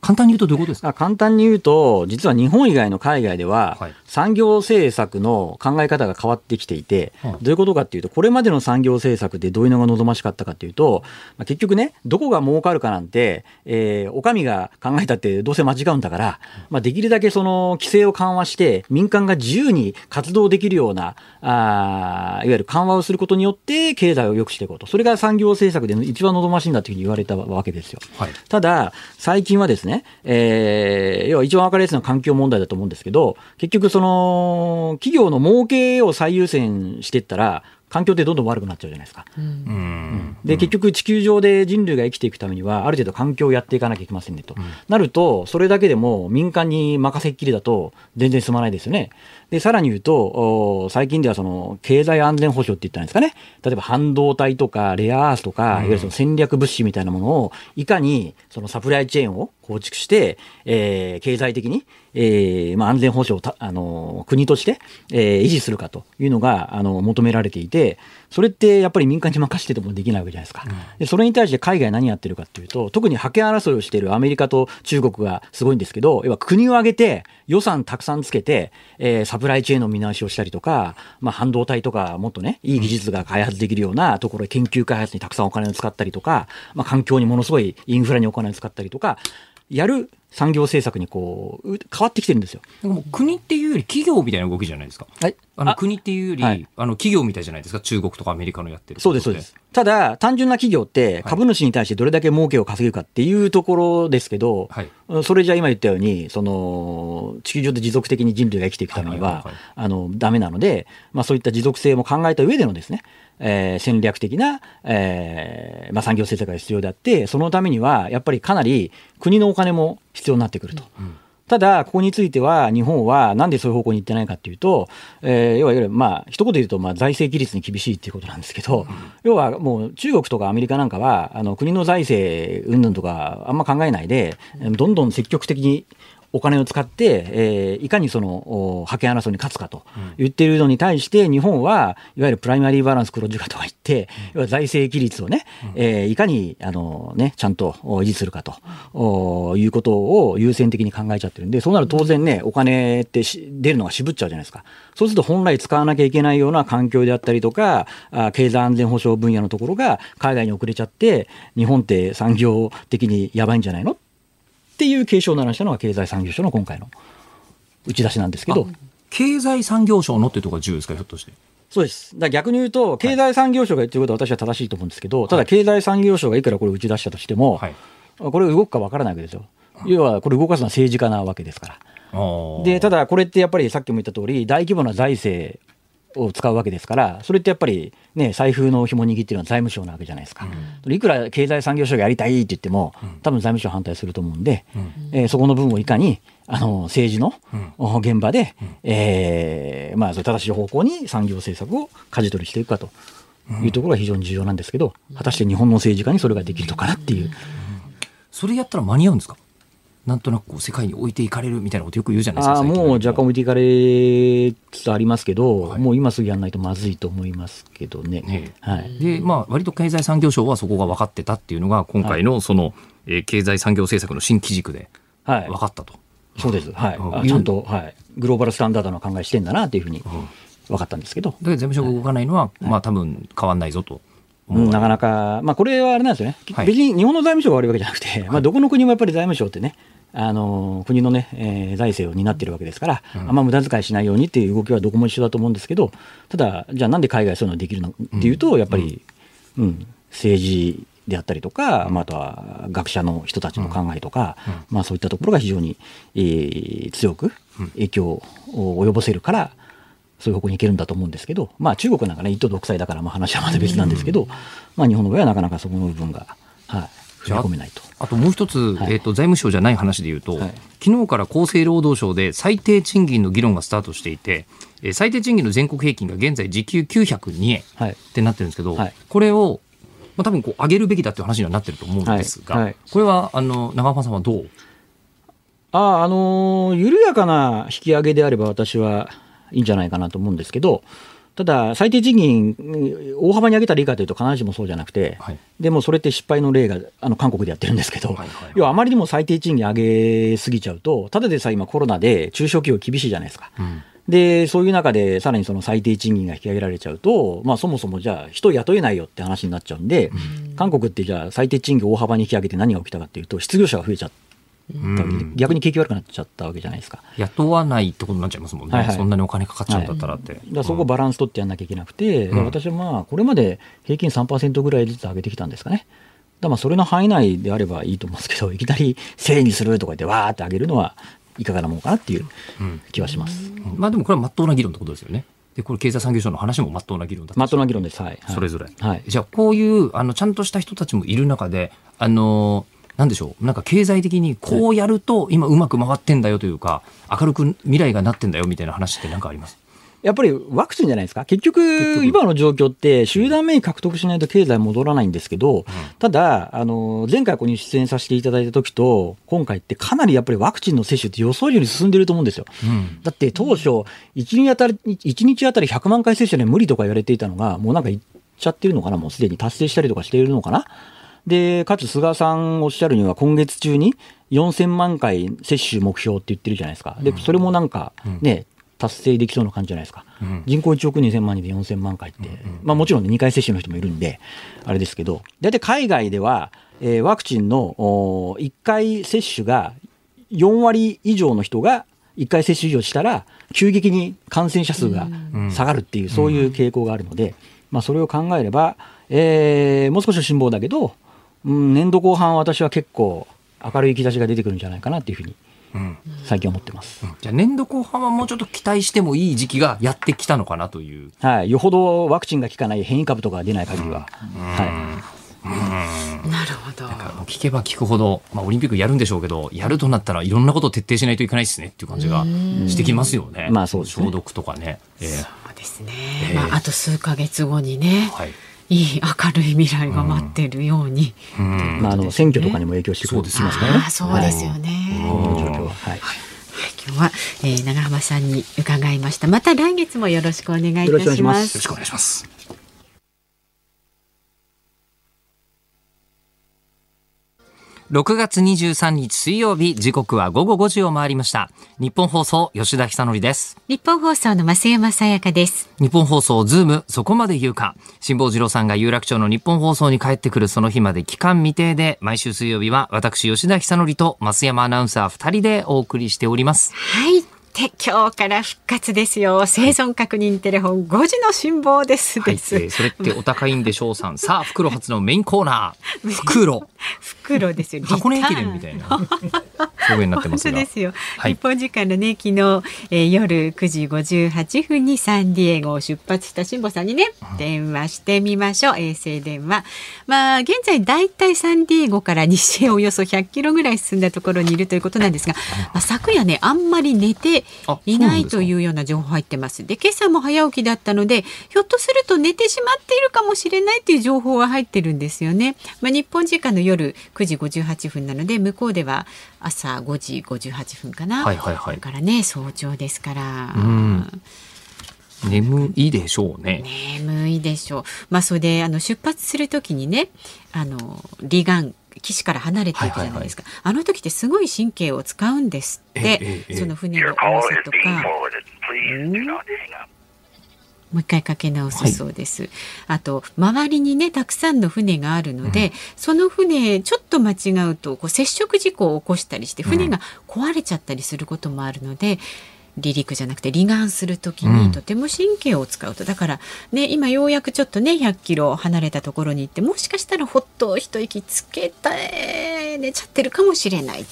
簡単に言うとどういうことですか？簡単に言うと、実は日本以外の海外では、産業政策の考え方が変わってきていて、はい、どういうことかっていうと、これまでの産業政策でどういうのが望ましかったかっていうと、まあ、結局ね、どこが儲かるかなんて、えー、お上が考えたってどうせ間違うんだから、まあ、できるだけその規制を緩和して、民間が自由に活動できるような、あいわゆる緩和をすることによって、経済を良くしていこうと。それが産業政策で一番望ましいんだというふうに言われたわけですよ。はい、ただ、最近はですねね、えー、要は一番分かりやすいのは環境問題だと思うんですけど、結局その、企業の儲けを最優先していったら、環境ってどんどん悪くなっちゃうじゃないですか。うん、で結局地球上で人類が生きていくためにはある程度環境をやっていかなきゃいけませんねと、うん、なるとそれだけでも民間に任せっきりだと全然進まないですよね。で、さらに言うと、最近ではその経済安全保障って言ったんですかね。例えば半導体とかレアアースとか、いわゆるその戦略物資みたいなものを、いかにそのサプライチェーンを構築して、えー、経済的に、えー、まあ安全保障をあの、国として、えー、維持するかというのが、あの、求められていて、それってやっぱり民間に任せててもできないわけじゃないですか。でそれに対して海外何やってるかっていうと、特に覇権争いをしているアメリカと中国がすごいんですけど、要は国を挙げて予算たくさんつけて、えー、サプライチェーンの見直しをしたりとか、まあ、半導体とかもっとね、いい技術が開発できるようなところで研究開発にたくさんお金を使ったりとか、まあ、環境にものすごいインフラにお金を使ったりとか、やる産業政策にこう変わってきてるんですよ。も国っていうより企業みたいな動きじゃないですか。はい。あの国っていうより、はい、あの企業みたいじゃないですか。中国とかアメリカのやってる。そうですそうです。ただ単純な企業って株主に対してどれだけ儲けを稼げるかっていうところですけど、はい、それじゃ今言ったようにその地球上で持続的に人類が生きていくためには、あのダメなので、まあそういった持続性も考えた上でのですね。えー、戦略的な、えーまあ、産業政策が必要であって、そのためにはやっぱりかなり国のお金も必要になってくると。うん。ただ、ここについては、日本はなんでそういう方向に行ってないかっていうと、えー、要は、いわゆる、まあ、一言で言うと、まあ、財政規律に厳しいっていうことなんですけど、うん、要はもう中国とかアメリカなんかは、あの国の財政云々とか、あんま考えないで、どんどん積極的にお金を使って、えー、いかにその覇権争いに勝つかと言っているのに対して、日本はいわゆるプライマリーバランス黒字化とか言って、うん、財政規律をね、えー、いかにあの、ね、ちゃんと維持するかということを優先的に考えちゃってるんで、そうなると当然ね、お金って出るのが渋っちゃうじゃないですか。そうすると本来使わなきゃいけないような環境であったりとか、あ経済安全保障分野のところが海外に遅れちゃって、日本って産業的にやばいんじゃないのっていう警鐘を鳴らしたのが経済産業省の今回の打ち出しなんですけど。経済産業省のっていうところが重要ですか、ひょっとして。そうです。だ逆に言うと、経済産業省が言ってることは私は正しいと思うんですけど、はい、ただ経済産業省がいくらこれ打ち出したとしても、はい、これ動くかわからないわけですよ。要は、これ動かすのは政治家なわけですから。で、ただこれってやっぱりさっきも言った通り、大規模な財政を使うわけですから、それってやっぱり、ね、財布の紐握ってるのは財務省なわけじゃないですか、うん、いくら経済産業省がやりたいって言っても、多分財務省反対すると思うんで、うん、えー、そこの分をいかにあの政治の、現場で、うん、えー、まあ、そ正しい方向に産業政策を舵取りしていくかというところが非常に重要なんですけど、果たして日本の政治家にそれができるのかなっていう。それやったら間に合うんですか？なんとなくこう世界に置いていかれるみたいなことよく言うじゃないですか。あもう若干置いていかれつつありますけど、はい、もう今すぐやらないとまずいと思いますけどね。ねはい、で、まあ、割と経済産業省はそこが分かってたっていうのが、今回のその、はい、えー、経済産業政策の新機軸で分かったと。はい、そうです。はい。ちゃんと、はい。グローバルスタンダードの考えしてんだなっていうふうに分かったんですけど。で、財務省が動かないのは、まあ多分変わんないぞと。うん、なかなか、まあ、これはあれなんですよね、別に日本の財務省が悪いわけじゃなくて、まあ、どこの国もやっぱり財務省ってね、あの国のね、えー、財政を担っているわけですから、うん、あんま無駄遣いしないようにっていう動きはどこも一緒だと思うんですけど、ただ、じゃあなんで海外そういうのできるの？っていうと、やっぱり、うん、うん、政治であったりとか、まあ、あとは学者の人たちの考えとか、うん、まあ、そういったところが非常に、えー、強く影響を及ぼせるから、そういう方向に行けるんだと思うんですけど、まあ、中国なんかね、一党独裁だから、まあ、話はまた別なんですけど、まあ、日本の場合はなかなかそこの部分が、はい、踏み込めないと。あともう一つ、はい、えーと、財務省じゃない話でいうと、はい、昨日から厚生労働省で最低賃金の議論がスタートしていて、えー、最低賃金の全国平均が現在時給902円ってなってるんですけど、はい、これを、まあ、多分こう上げるべきだっていう話にはなってると思うんですが、これはあの長浜さんはどう？ああの緩やかな引き上げであれば私はいいんじゃないかなと思うんですけど、ただ、最低賃金、大幅に上げたらいいかというと、必ずしもそうじゃなくて、はい、でもそれって失敗の例があの韓国でやってるんですけど、はいはいはい、要はあまりにも最低賃金上げすぎちゃうと、ただでさえ今、コロナで中小企業厳しいじゃないですか。うん。で、そういう中でさらにその最低賃金が引き上げられちゃうと、まあそもそもじゃあ人雇えないよって話になっちゃうんで、うん、韓国ってじゃあ最低賃金大幅に引き上げて何が起きたかっていうと、失業者が増えちゃっ逆に景気悪くなっちゃったわけじゃないですか。雇わないってことになっちゃいますもんね、はいはい、そんなにお金かかっちゃうんだったらって。はい、だそこバランス取ってやんなきゃいけなくて、うん、私はまあ、これまで平均3%ぐらいずつ上げてきたんですかね。だまあそれの範囲内であればいいと思うんですけど、いきなり1000にするとか言って、わーって上げるのはいかがなものかなっていう気はします。うん、まあでもこれはまっとうな議論ってことですよね。でこれ経済産業省の話もまっとうな議論だまっとうな議論です、はい、それぞれ、はい、じゃあこういうあのちゃんとした人たちもいる中であのなんでしょう、なんか経済的にこうやると今うまく回ってんだよというか、明るく未来がなってんだよみたいな話って何かあります？やっぱりワクチンじゃないですか、結局、今の状況って、集団免疫獲得しないと経済戻らないんですけど、うん、ただ、あの前回ここに出演させていただいた時と、今回ってかなりやっぱりワクチンの接種って予想より進んでると思うんですよ。うん、だって当初1日あたり、1日あたり100万回接種で無理とか言われていたのが、もうなんかいっちゃってるのかな、もうすでに達成したりとかしているのかな？で、かつ菅さんおっしゃるには、今月中に4000万回接種目標って言ってるじゃないですか。で、それもなんかね、達成できそうな感じじゃないですか。うん、人口1億2000万人で4000万回って、うんうん、まあもちろん、ね、2回接種の人もいるんで、あれですけど、大体海外では、えー、ワクチンの1回接種が4割以上の人が1回接種以上したら、急激に感染者数が下がるっていう、そういう傾向があるので、まあそれを考えれば、えー、もう少し辛抱だけど、うん、年度後半は私は結構明るい兆しが出てくるんじゃないかなっていうふうに最近思ってます、うん、じゃあ年度後半はもうちょっと期待してもいい時期がやってきたのかなという、はい、よほどワクチンが効かない変異株とか出ない限りは、はい、なるほど。聞けば聞くほど、まあ、オリンピックやるんでしょうけど、やるとなったらいろんなことを徹底しないといけないですねっていう感じがしてきますよね。まあそうですね。消毒とかね。えー、そうですね。えー、まあ、あと数か月後にね。はいいい明るい未来が待っているように。うん、まあ、あの選挙とかにも影響してくるんですね。そうですよね。はい。今日は、えー、長浜さんに伺いました。また来月もよろしくお願いいたします。よろしくお願いします。6月23日水曜日時刻は午後5時を回りました。日本放送吉田久典です。日本放送の増山さやかです。日本放送ズームそこまで言うか。辛坊治郎さんが有楽町の日本放送に帰ってくるその日まで期間未定で毎週水曜日は私吉田久典と増山アナウンサー2人でお送りしております。はいて今日から復活ですよ。生存確認テレフォン5時の辛抱です。です、はい、えー、それってお高いんでしょうさん。さあ袋初のメインコーナー。袋。袋ですよ。箱根駅伝みたいな表現になってますが。ですよ、はい、日本時間のね昨日、えー、夜9時58分にサンディエゴを出発した辛坊さんにね電話してみましょう。衛星電話。まあ現在だいたいサンディエゴから西へおよそ100キロぐらい進んだところにいるということなんですが、まあ、昨夜ねあんまり寝ていないというような情報入ってますで今朝も早起きだったのでひょっとすると寝てしまっているかもしれないという情報は入ってるんですよね、まあ、日本時間の夜9時58分なので向こうでは朝5時58分かな、はいはいはい、だからね早朝ですから。眠いでしょうね。眠いでしょう。まあそれであの出発するときにね、あの離岸岸から離れていくじゃないですか、はいはいはい、あの時ってすごい神経を使うんですって、その船の重さとか。もう一回かけ直すそうです、はい、あと周りにねたくさんの船があるので、うん、その船ちょっと間違うとこう接触事故を起こしたりして船が壊れちゃったりすることもあるので、離陸じゃなくて離岸する時にとても神経を使うと、うん、だからね今ようやくちょっとね100キロ離れたところに行ってもしかしたらほっと一息つけて寝ちゃってるかもしれない。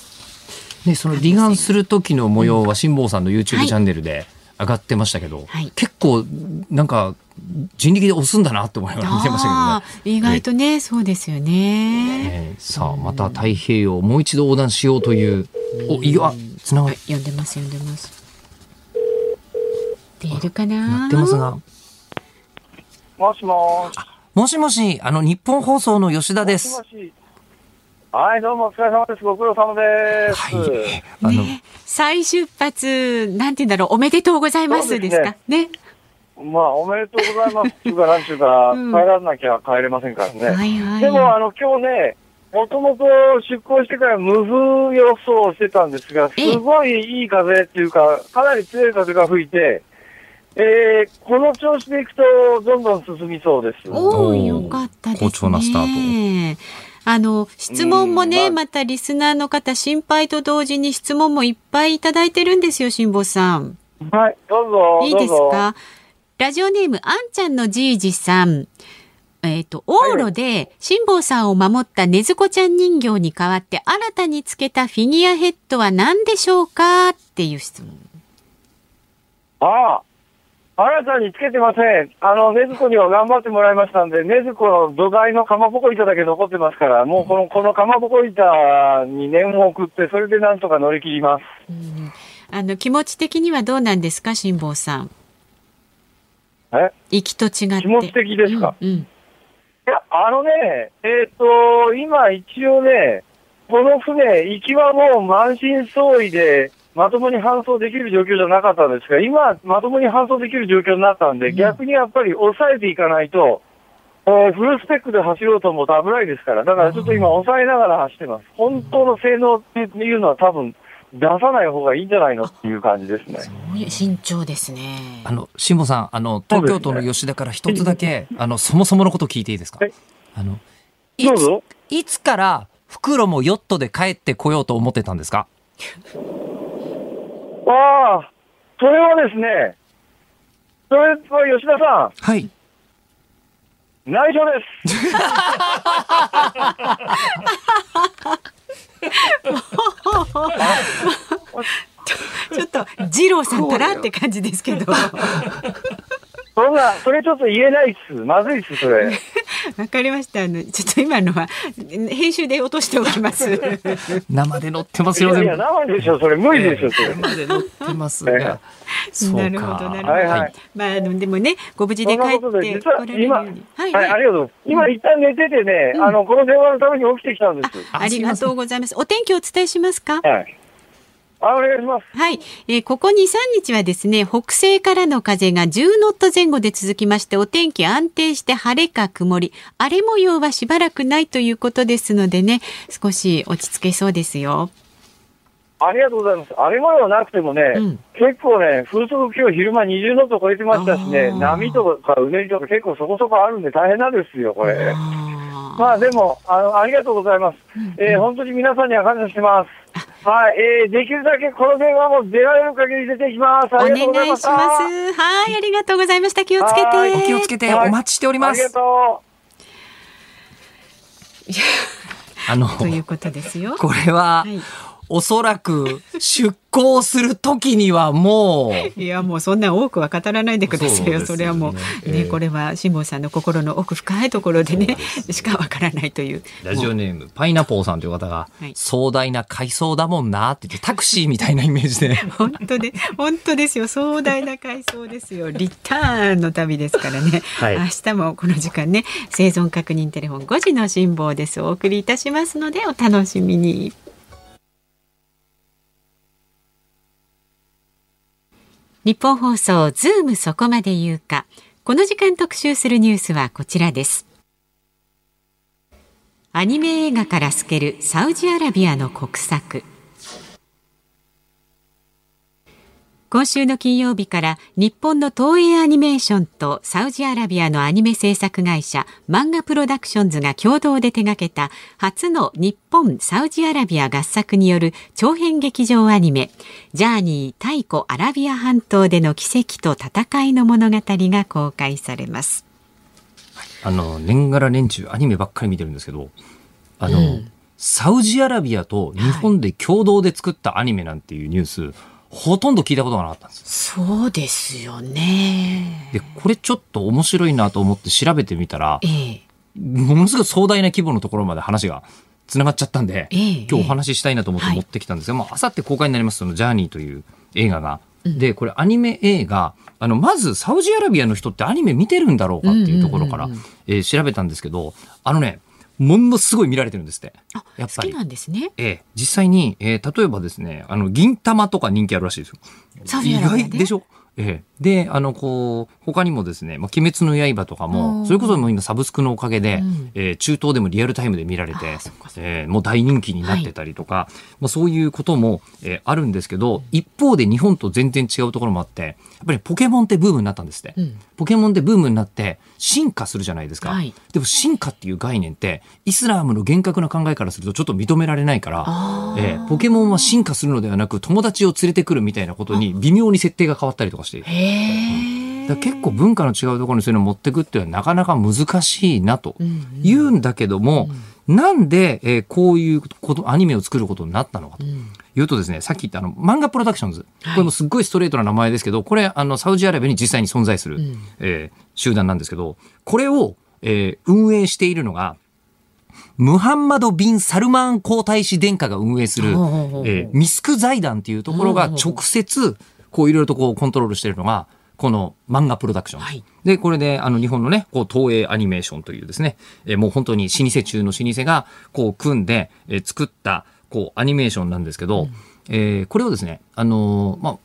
ね、その離岸する時の模様は辛坊さんの YouTube チャンネルで上がってましたけど、はい、結構なんか人力で押すんだなって思いながら見てましたけどね。意外とね、そうですよね。ねさあまた太平洋もう一度横断しようという。おいやつながり。読んでます読んでます。出るかな？なってますが。もしもし。もしもし、あの、日本放送の吉田です。もしもしはい、どうもお疲れ様です。ご苦労様です。はい。あの、ね、再出発、なんて言うんだろう、おめでとうございますですか？ね。まあ、おめでとうございますっていうか、なんていうか、うん、帰らなきゃ帰れませんからね。はいはい、でも、あの、今日ね、もともと出港してから無風予想してたんですが、すごいいい風っていうか、かなり強い風が吹いて、えー、この調子でいくと、どんどん進みそうです。おお、よかったですね。好調なスタート。あの、質問もね、またリスナーの方、心配と同時に質問もいっぱいいただいてるんですよ、辛坊さん。はい、どうぞ。いいですか？ラジオネーム、あんちゃんのじいじさん。えっ、ー、と、往路で辛坊さんを守ったねずこちゃん人形に代わって新たにつけたフィギュアヘッドは何でしょうか？っていう質問。ああ、新たにつけてません。あの、ねずこには頑張ってもらいましたんで、ねずこの土台のかまぼこ板だけ残ってますから、もうこの、このかまぼこ板に念を送って、それでなんとか乗り切ります。うん、あの、気持ち的にはどうなんですか、辛坊さん。え？行きと違って。気持ち的ですか、うん、うん、いや、あのね、えっ、ー、と、今一応ね、この船、行きはもう満身創痍で、まともに搬送できる状況じゃなかったんですが、今、まともに搬送できる状況になったんで、逆にやっぱり抑えていかないと、えー、フルスペックで走ろうと思うと危ないですから、だからちょっと今、抑えながら走ってます。本当の性能っていうのは多分、出さない方がいいんじゃないのっていう感じですね。そういう慎重ですね。あの、辛坊さん、あの、東京都の吉田から一つだけ、ね、あの、そもそものこと聞いていいですか？あの、いつ、いつから袋もヨットで帰ってこようと思ってたんですか？ああ、それはですね、それは吉田さん。はい。内緒です。ちょっと二郎さんたらって感じですけど。そんな、それちょっと言えないっす。まずいっす、それ。わかりました。あのちょっと今のは編集で落としておきます。生で乗ってますよ。いや生でしょそれ無理でしょそれ。生で乗ってますが。なるほどなるほど。はいはい、まあでもねご無事で帰ってこられるように。はい、はい、ありがとう。今一旦寝ててね、うん、あのこの電話のために起きてきたんです。ありがとうございます。お天気お伝えしますか？はい。お願いします。はい、えー、ここ2、3日はですね、北西からの風が10ノット前後で続きまして、お天気安定して晴れか曇り、荒れ模様はしばらくないということですのでね、少し落ち着けそうですよ。ありがとうございます。荒れ模様なくてもね、うん、結構ね、風速今日昼間20ノット超えてましたしね、波とかうねりとか結構そこそこあるんで大変なんですよ、これ。まあでも、あの、ありがとうございます。うん、えー、本当に皆さんには感謝してます。はい、えー、できるだけこの電話も出られる限り出てきます。お願いします。はい、ありがとうございました。気をつけて。お気をつけて、お待ちしております。ありがとう。あの、ということですよ。これは、はいおそらく出航する時にはもう。いやもうそんな多くは語らないでくださいよ。そ、ね,、れはもうね、え。ー、これは辛坊さんの心の奥深いところでねしかわからないという。ラジオネームパイナポーさんという方が、はい、壮大な海藻だもんなって言ってタクシーみたいなイメージで。本当で本当ですよ。壮大な回送ですよ。リターンの旅ですからね、はい、明日もこの時間ね生存確認テレフォン5時の辛抱です。お送りいたしますのでお楽しみに。ニッポン放送ズームそこまで言うか。この時間特集するニュースはこちらです。アニメ映画から透けるサウジアラビアの国策。今週の金曜日から日本の東映アニメーションとサウジアラビアのアニメ制作会社漫画プロダクションズが共同で手掛けた初の日本サウジアラビア合作による長編劇場アニメジャーニー太古アラビア半島での奇跡と戦いの物語が公開されます。あの年がら年中アニメばっかり見てるんですけどあの、うん、サウジアラビアと日本で共同で作ったアニメなんていうニュース、はいほとんど聞いたことがなかったんです。そうですよね。でこれちょっと面白いなと思って調べてみたら、ええ、ものすごい壮大な規模のところまで話がつながっちゃったんで、え、今日お話ししたいなと思って持ってきたんですが、はい、あさって公開になりますそのジャーニーという映画が、うん、でこれアニメ映画あのまずサウジアラビアの人ってアニメ見てるんだろうかっていうところから、え調べたんですけどあのねものすごい見られてるんですって。あ、やっぱり。好きなんですね。ええ、実際に、えー、例えばですね、あの、銀玉とか人気あるらしいですよ。意外でしょ？ええ、で、あの、こう、他にもですね、まあ、鬼滅の刃とかも、それこそもう今サブスクのおかげで、うん、えー、中東でもリアルタイムで見られて、えー、もう大人気になってたりとか、はい、まあ、そういうことも、えー、あるんですけど、一方で日本と全然違うところもあって、やっぱりポケモンってブームになったんですって。うん、ポケモンでブームになって進化するじゃないですか。はい、でも進化っていう概念って、イスラームの厳格な考えからするとちょっと認められないから、えー、ポケモンは進化するのではなく、友達を連れてくるみたいなことに微妙に設定が変わったりとかして。だ結構文化の違うところにそういうのを持っていくっていうのはなかなか難しいなと言うんだけども、うん、なんで、えー、こういうことアニメを作ることになったのかというとですね、さっき言ったあの漫画プロダクションズ、これもすっごいストレートな名前ですけど、これあのサウジアラビアに実際に存在する、うん、えー、集団なんですけど、これを、えー、運営しているのが、ムハンマド・ビン・サルマン皇太子殿下が運営する、えー、ミスク財団っていうところが直接、こういろいろとこうコントロールしているのが、この漫画プロダクション。はい、で、これで、あの、日本のね、こう、東映アニメーションというですね、えー、もう本当に老舗中の老舗が、こう、組んで、えー、作った、こう、アニメーションなんですけど、うん、えー、これをですね、あのー、まあ、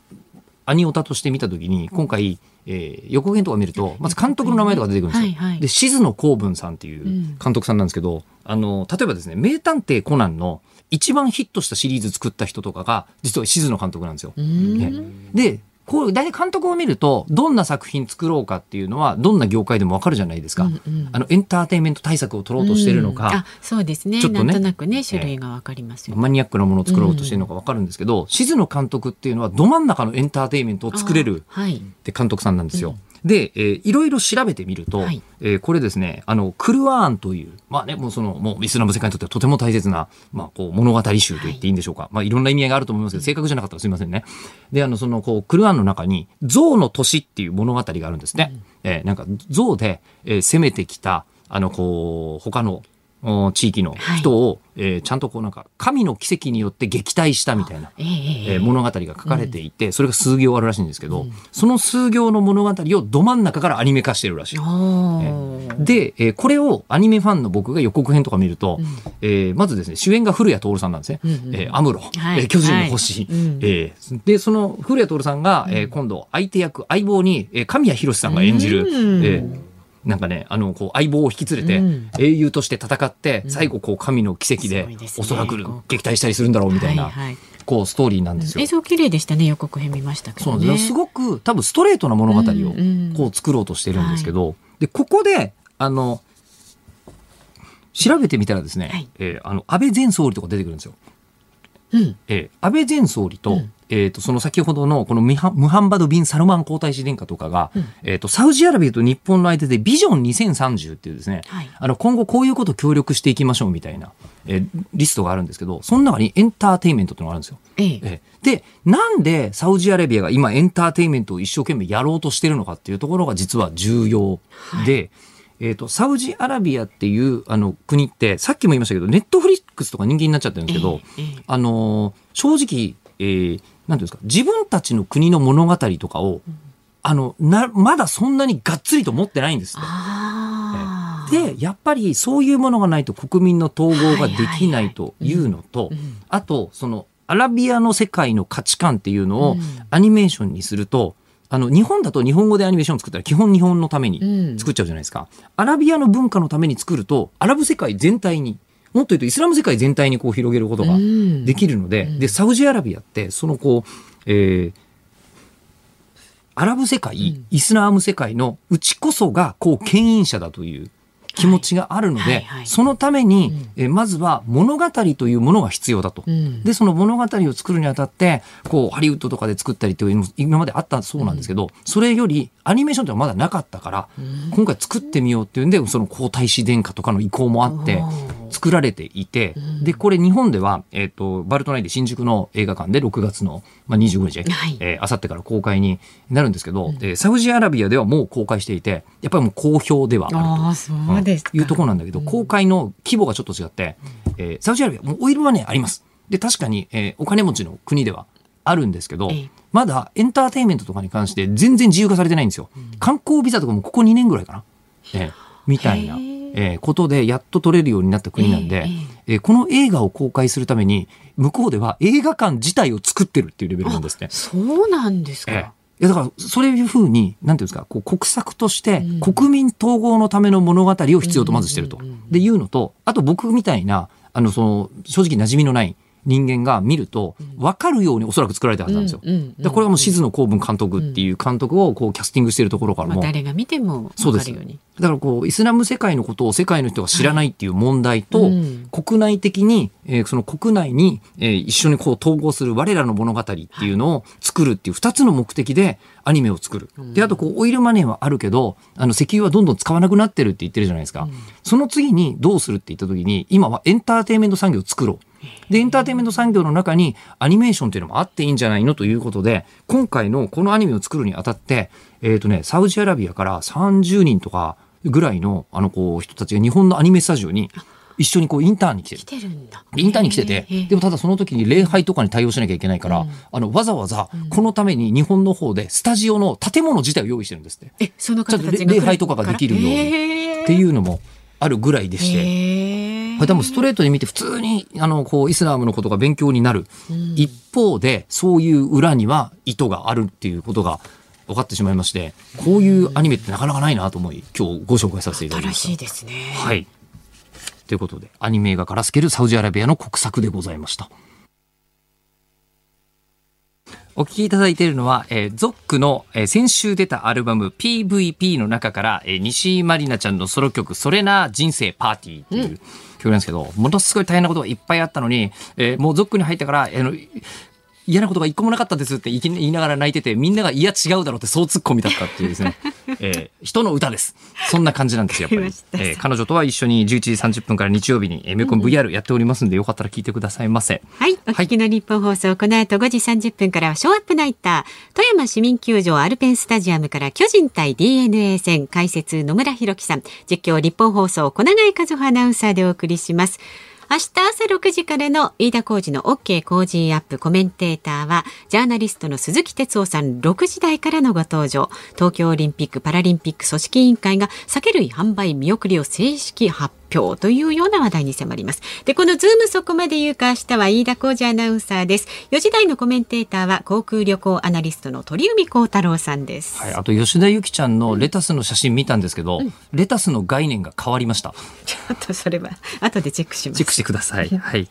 アニオタとして見たときに、今回、えー、横編とか見ると、まず監督の名前とか出てくるんですよ。はいはい、で、静野公文さんっていう監督さんなんですけど、うん、あの、例えばですね、名探偵コナンの一番ヒットしたシリーズ作った人とかが、実は静野監督なんですよ。ね、で、こう、大体監督を見ると、どんな作品作ろうかっていうのは、どんな業界でもわかるじゃないですか。うんうん、あの、エンターテインメント対策を取ろうとしているのか、うん、あ、そうですね。ちょっとね。なんとなくね、種類がわかりますよ、マニアックなものを作ろうとしているのかわかるんですけど、うん、静野監督っていうのは、ど真ん中のエンターテインメントを作れるって監督さんなんですよ。うんで、えー、いろいろ調べてみると、はい、えー、これですね、あの、クルアーンという、まあね、もうその、もうイスラム世界にとってはとても大切な、まあ、こう、物語集と言っていいんでしょうか。はい、まあ、いろんな意味合いがあると思いますけど、正確じゃなかったらすみませんね。で、あの、その、こう、クルアーンの中に、象の年っていう物語があるんですね。うん、えー、なんか、象で、えー、攻めてきた、あの、こう、他の地域の人を、はい、えー、ちゃんとこうなんか神の奇跡によって撃退したみたいな、えー、えー、物語が書かれていて、うん、それが数行あるらしいんですけど、うん、その数行の物語をど真ん中からアニメ化してるらしい。えー、で、えー、これをアニメファンの僕が予告編とか見ると、うん、えー、まずですね主演が古谷徹さんなんですね。うんうん、えー、アムロ、はい、えー、巨人の星、はい、えー、でその古谷徹さんが、えー、今度相手役相棒に、えー、神谷博さんが演じる、えーなんかね、あの、こう、相棒を引き連れて、英雄として戦って、最後、こう、神の奇跡で、おそらく撃退したりするんだろうみたいな、こう、ストーリーなんですよ。映像綺麗でしたね、予告編見ましたけど、ね、す。ごく、多分、ストレートな物語を、こう、作ろうとしてるんですけど、で、ここで、あの、調べてみたらですね、はい、えー、あの、安倍前総理とか出てくるんですよ。うん、えー、安倍前総理と、うんえー、とその先ほどのこのムハンバド・ビン・サルマン皇太子殿下とかが、うん、えー、とサウジアラビアと日本の間でビジョン2030っていうですね、はい、あの今後こういうことを協力していきましょうみたいな、えー、リストがあるんですけどその中にエンターテインメントっていうのがあるんですよ。ええ。えー、でなんでサウジアラビアが今エンターテインメントを一生懸命やろうとしてるのかっていうところが実は重要で。はい。えっ、ー、と、サウジアラビアっていうあの国って、さっきも言いましたけど、ネットフリックスとか人気になっちゃってるんですけど、えーえー、あの正直、えー、なんていうんですか、自分たちの国の物語とかを、うん、あの、な、まだそんなにがっつりと持ってないんですって。で、やっぱりそういうものがないと国民の統合ができないというのと、あと、その、アラビアの世界の価値観っていうのをアニメーションにすると、あの、日本だと日本語でアニメーション作ったら基本日本のために作っちゃうじゃないですか。うん、アラビアの文化のために作ると、アラブ世界全体にもっと言うとイスラム世界全体にこう広げることができるので、うん、で、サウジアラビアって、そのこう、えー、アラブ世界、イスラム世界のうちこそが、こう、牽引者だという気持ちがあるので、はいはいはい、そのために、うん、えまずは物語というものが必要だと、うん、でその物語を作るにあたってこうハリウッドとかで作ったりというのも今まであったそうなんですけど、うん、それよりアニメーションってまだなかったから、今回作ってみようっていうんでその皇太子殿下とかの意向もあって作られていて、でこれ日本では、えーと、バルトナインで新宿の映画館で6月の、まあ、25日、はい。えー、あさってから公開になるんですけど、うん、えー、サウジアラビアではもう公開していてやっぱりもう好評ではあると。いうところなんだけど、公開の規模がちょっと違って、えー、サウジアラビアもうオイルマネーあります。で確かに、えー、お金持ちの国ではあるんですけど、まだエンターテインメントとかに関して全然自由化されてないんですよ。観光ビザとかもここ2年ぐらいかな。えー、みたいな。えー、ことでやっと撮れるようになった国なんで、えー、この映画を公開するために向こうでは映画館自体を作ってるっていうレベルなんですね。そうなんですか、えー。いやだからそういうふうになんていうんですかこう国策として国民統合のための物語を必要とまずしてると。でいうのとあと僕みたいなあのその正直馴染みのない人間が見ると分かるようにおそらく作られたはずなんですよ。でこれはもう静野公文監督っていう監督をこうキャスティングしているところからも、誰が見ても分かるようにだからこうイスラム世界のことを世界の人が知らないっていう問題と、はいうん、国内的に、えー、その国内に、えー、一緒にこう統合する我らの物語っていうのを作るっていう2つの目的でアニメを作る。であとこうオイルマネーはあるけどあの石油はどんどん使わなくなってるって言ってるじゃないですか。うん、その次にどうするって言った時に今はエンターテインメント産業を作ろう。で、エンターテインメント産業の中にアニメーションっていうのもあっていいんじゃないのということで、今回のこのアニメを作るにあたって、えっ、ー、とね、サウジアラビアから30人とかぐらいの、あの、こう、人たちが日本のアニメスタジオに、一緒にこうインターンに来てる。来てるんだ。インターンに来てて、でもただその時に礼拝とかに対応しなきゃいけないから、うん、あの、わざわざこのために日本の方でスタジオの建物自体を用意してるんですって。え、その方たち礼拝とかができるようにっていうのもあるぐらいでして。これ多分ストレートに見て普通にあのこうイスラムのことが勉強になる、うん、一方でそういう裏には意図があるっていうことが分かってしまいましてこういうアニメってなかなかないなと思い今日ご紹介させていただきました。新しいですね。はい。ということでアニメ映画から透けるサウジアラビアの国策でございました。お聴きいただいているのは、えー、ゾックの、えー、先週出たアルバム PVP の中から、えー、西井まりなちゃんのソロ曲、それな人生パーティーっていう曲なんですけど、ものすごい大変なことがいっぱいあったのに、えー、もうゾックに入ってから、えー、嫌なことが一個もなかったですって言いながら泣いてて、みんながいや違うだろうってそうツッコミだったっていうですね、えー、人の歌です。そんな感じなんですよ、やっぱり。えー、彼女とは一緒に11時30分から日曜日に、えー、メコン VR やっておりますんで、よかったら聞いてくださいませ。はい。お聞きのニッポン放送、この後5時30分からはショーアップナイター、富山市民球場アルペンスタジアムから巨人対 DeNA 戦、解説野村弘樹さん、実況ニッポン放送、小永和穂アナウンサーでお送りします。明日朝6時からの飯田浩二の OK 工事アップ。コメンテーターは、ジャーナリストの鈴木哲夫さん。6時台からのご登場。東京オリンピック・パラリンピック組織委員会が酒類販売見送りを正式発表。というような話題に迫ります。で、このズームそこまで言うか明日は飯田浩司アナウンサーです。4時台のコメンテーターは航空旅行アナリストの鳥海高太郎さんです。はい、あと吉田由紀ちゃんのレタスの写真見たんですけど、うん、レタスの概念が変わりました。ちょっとそれは後でチェックします。チェックしてください。はい。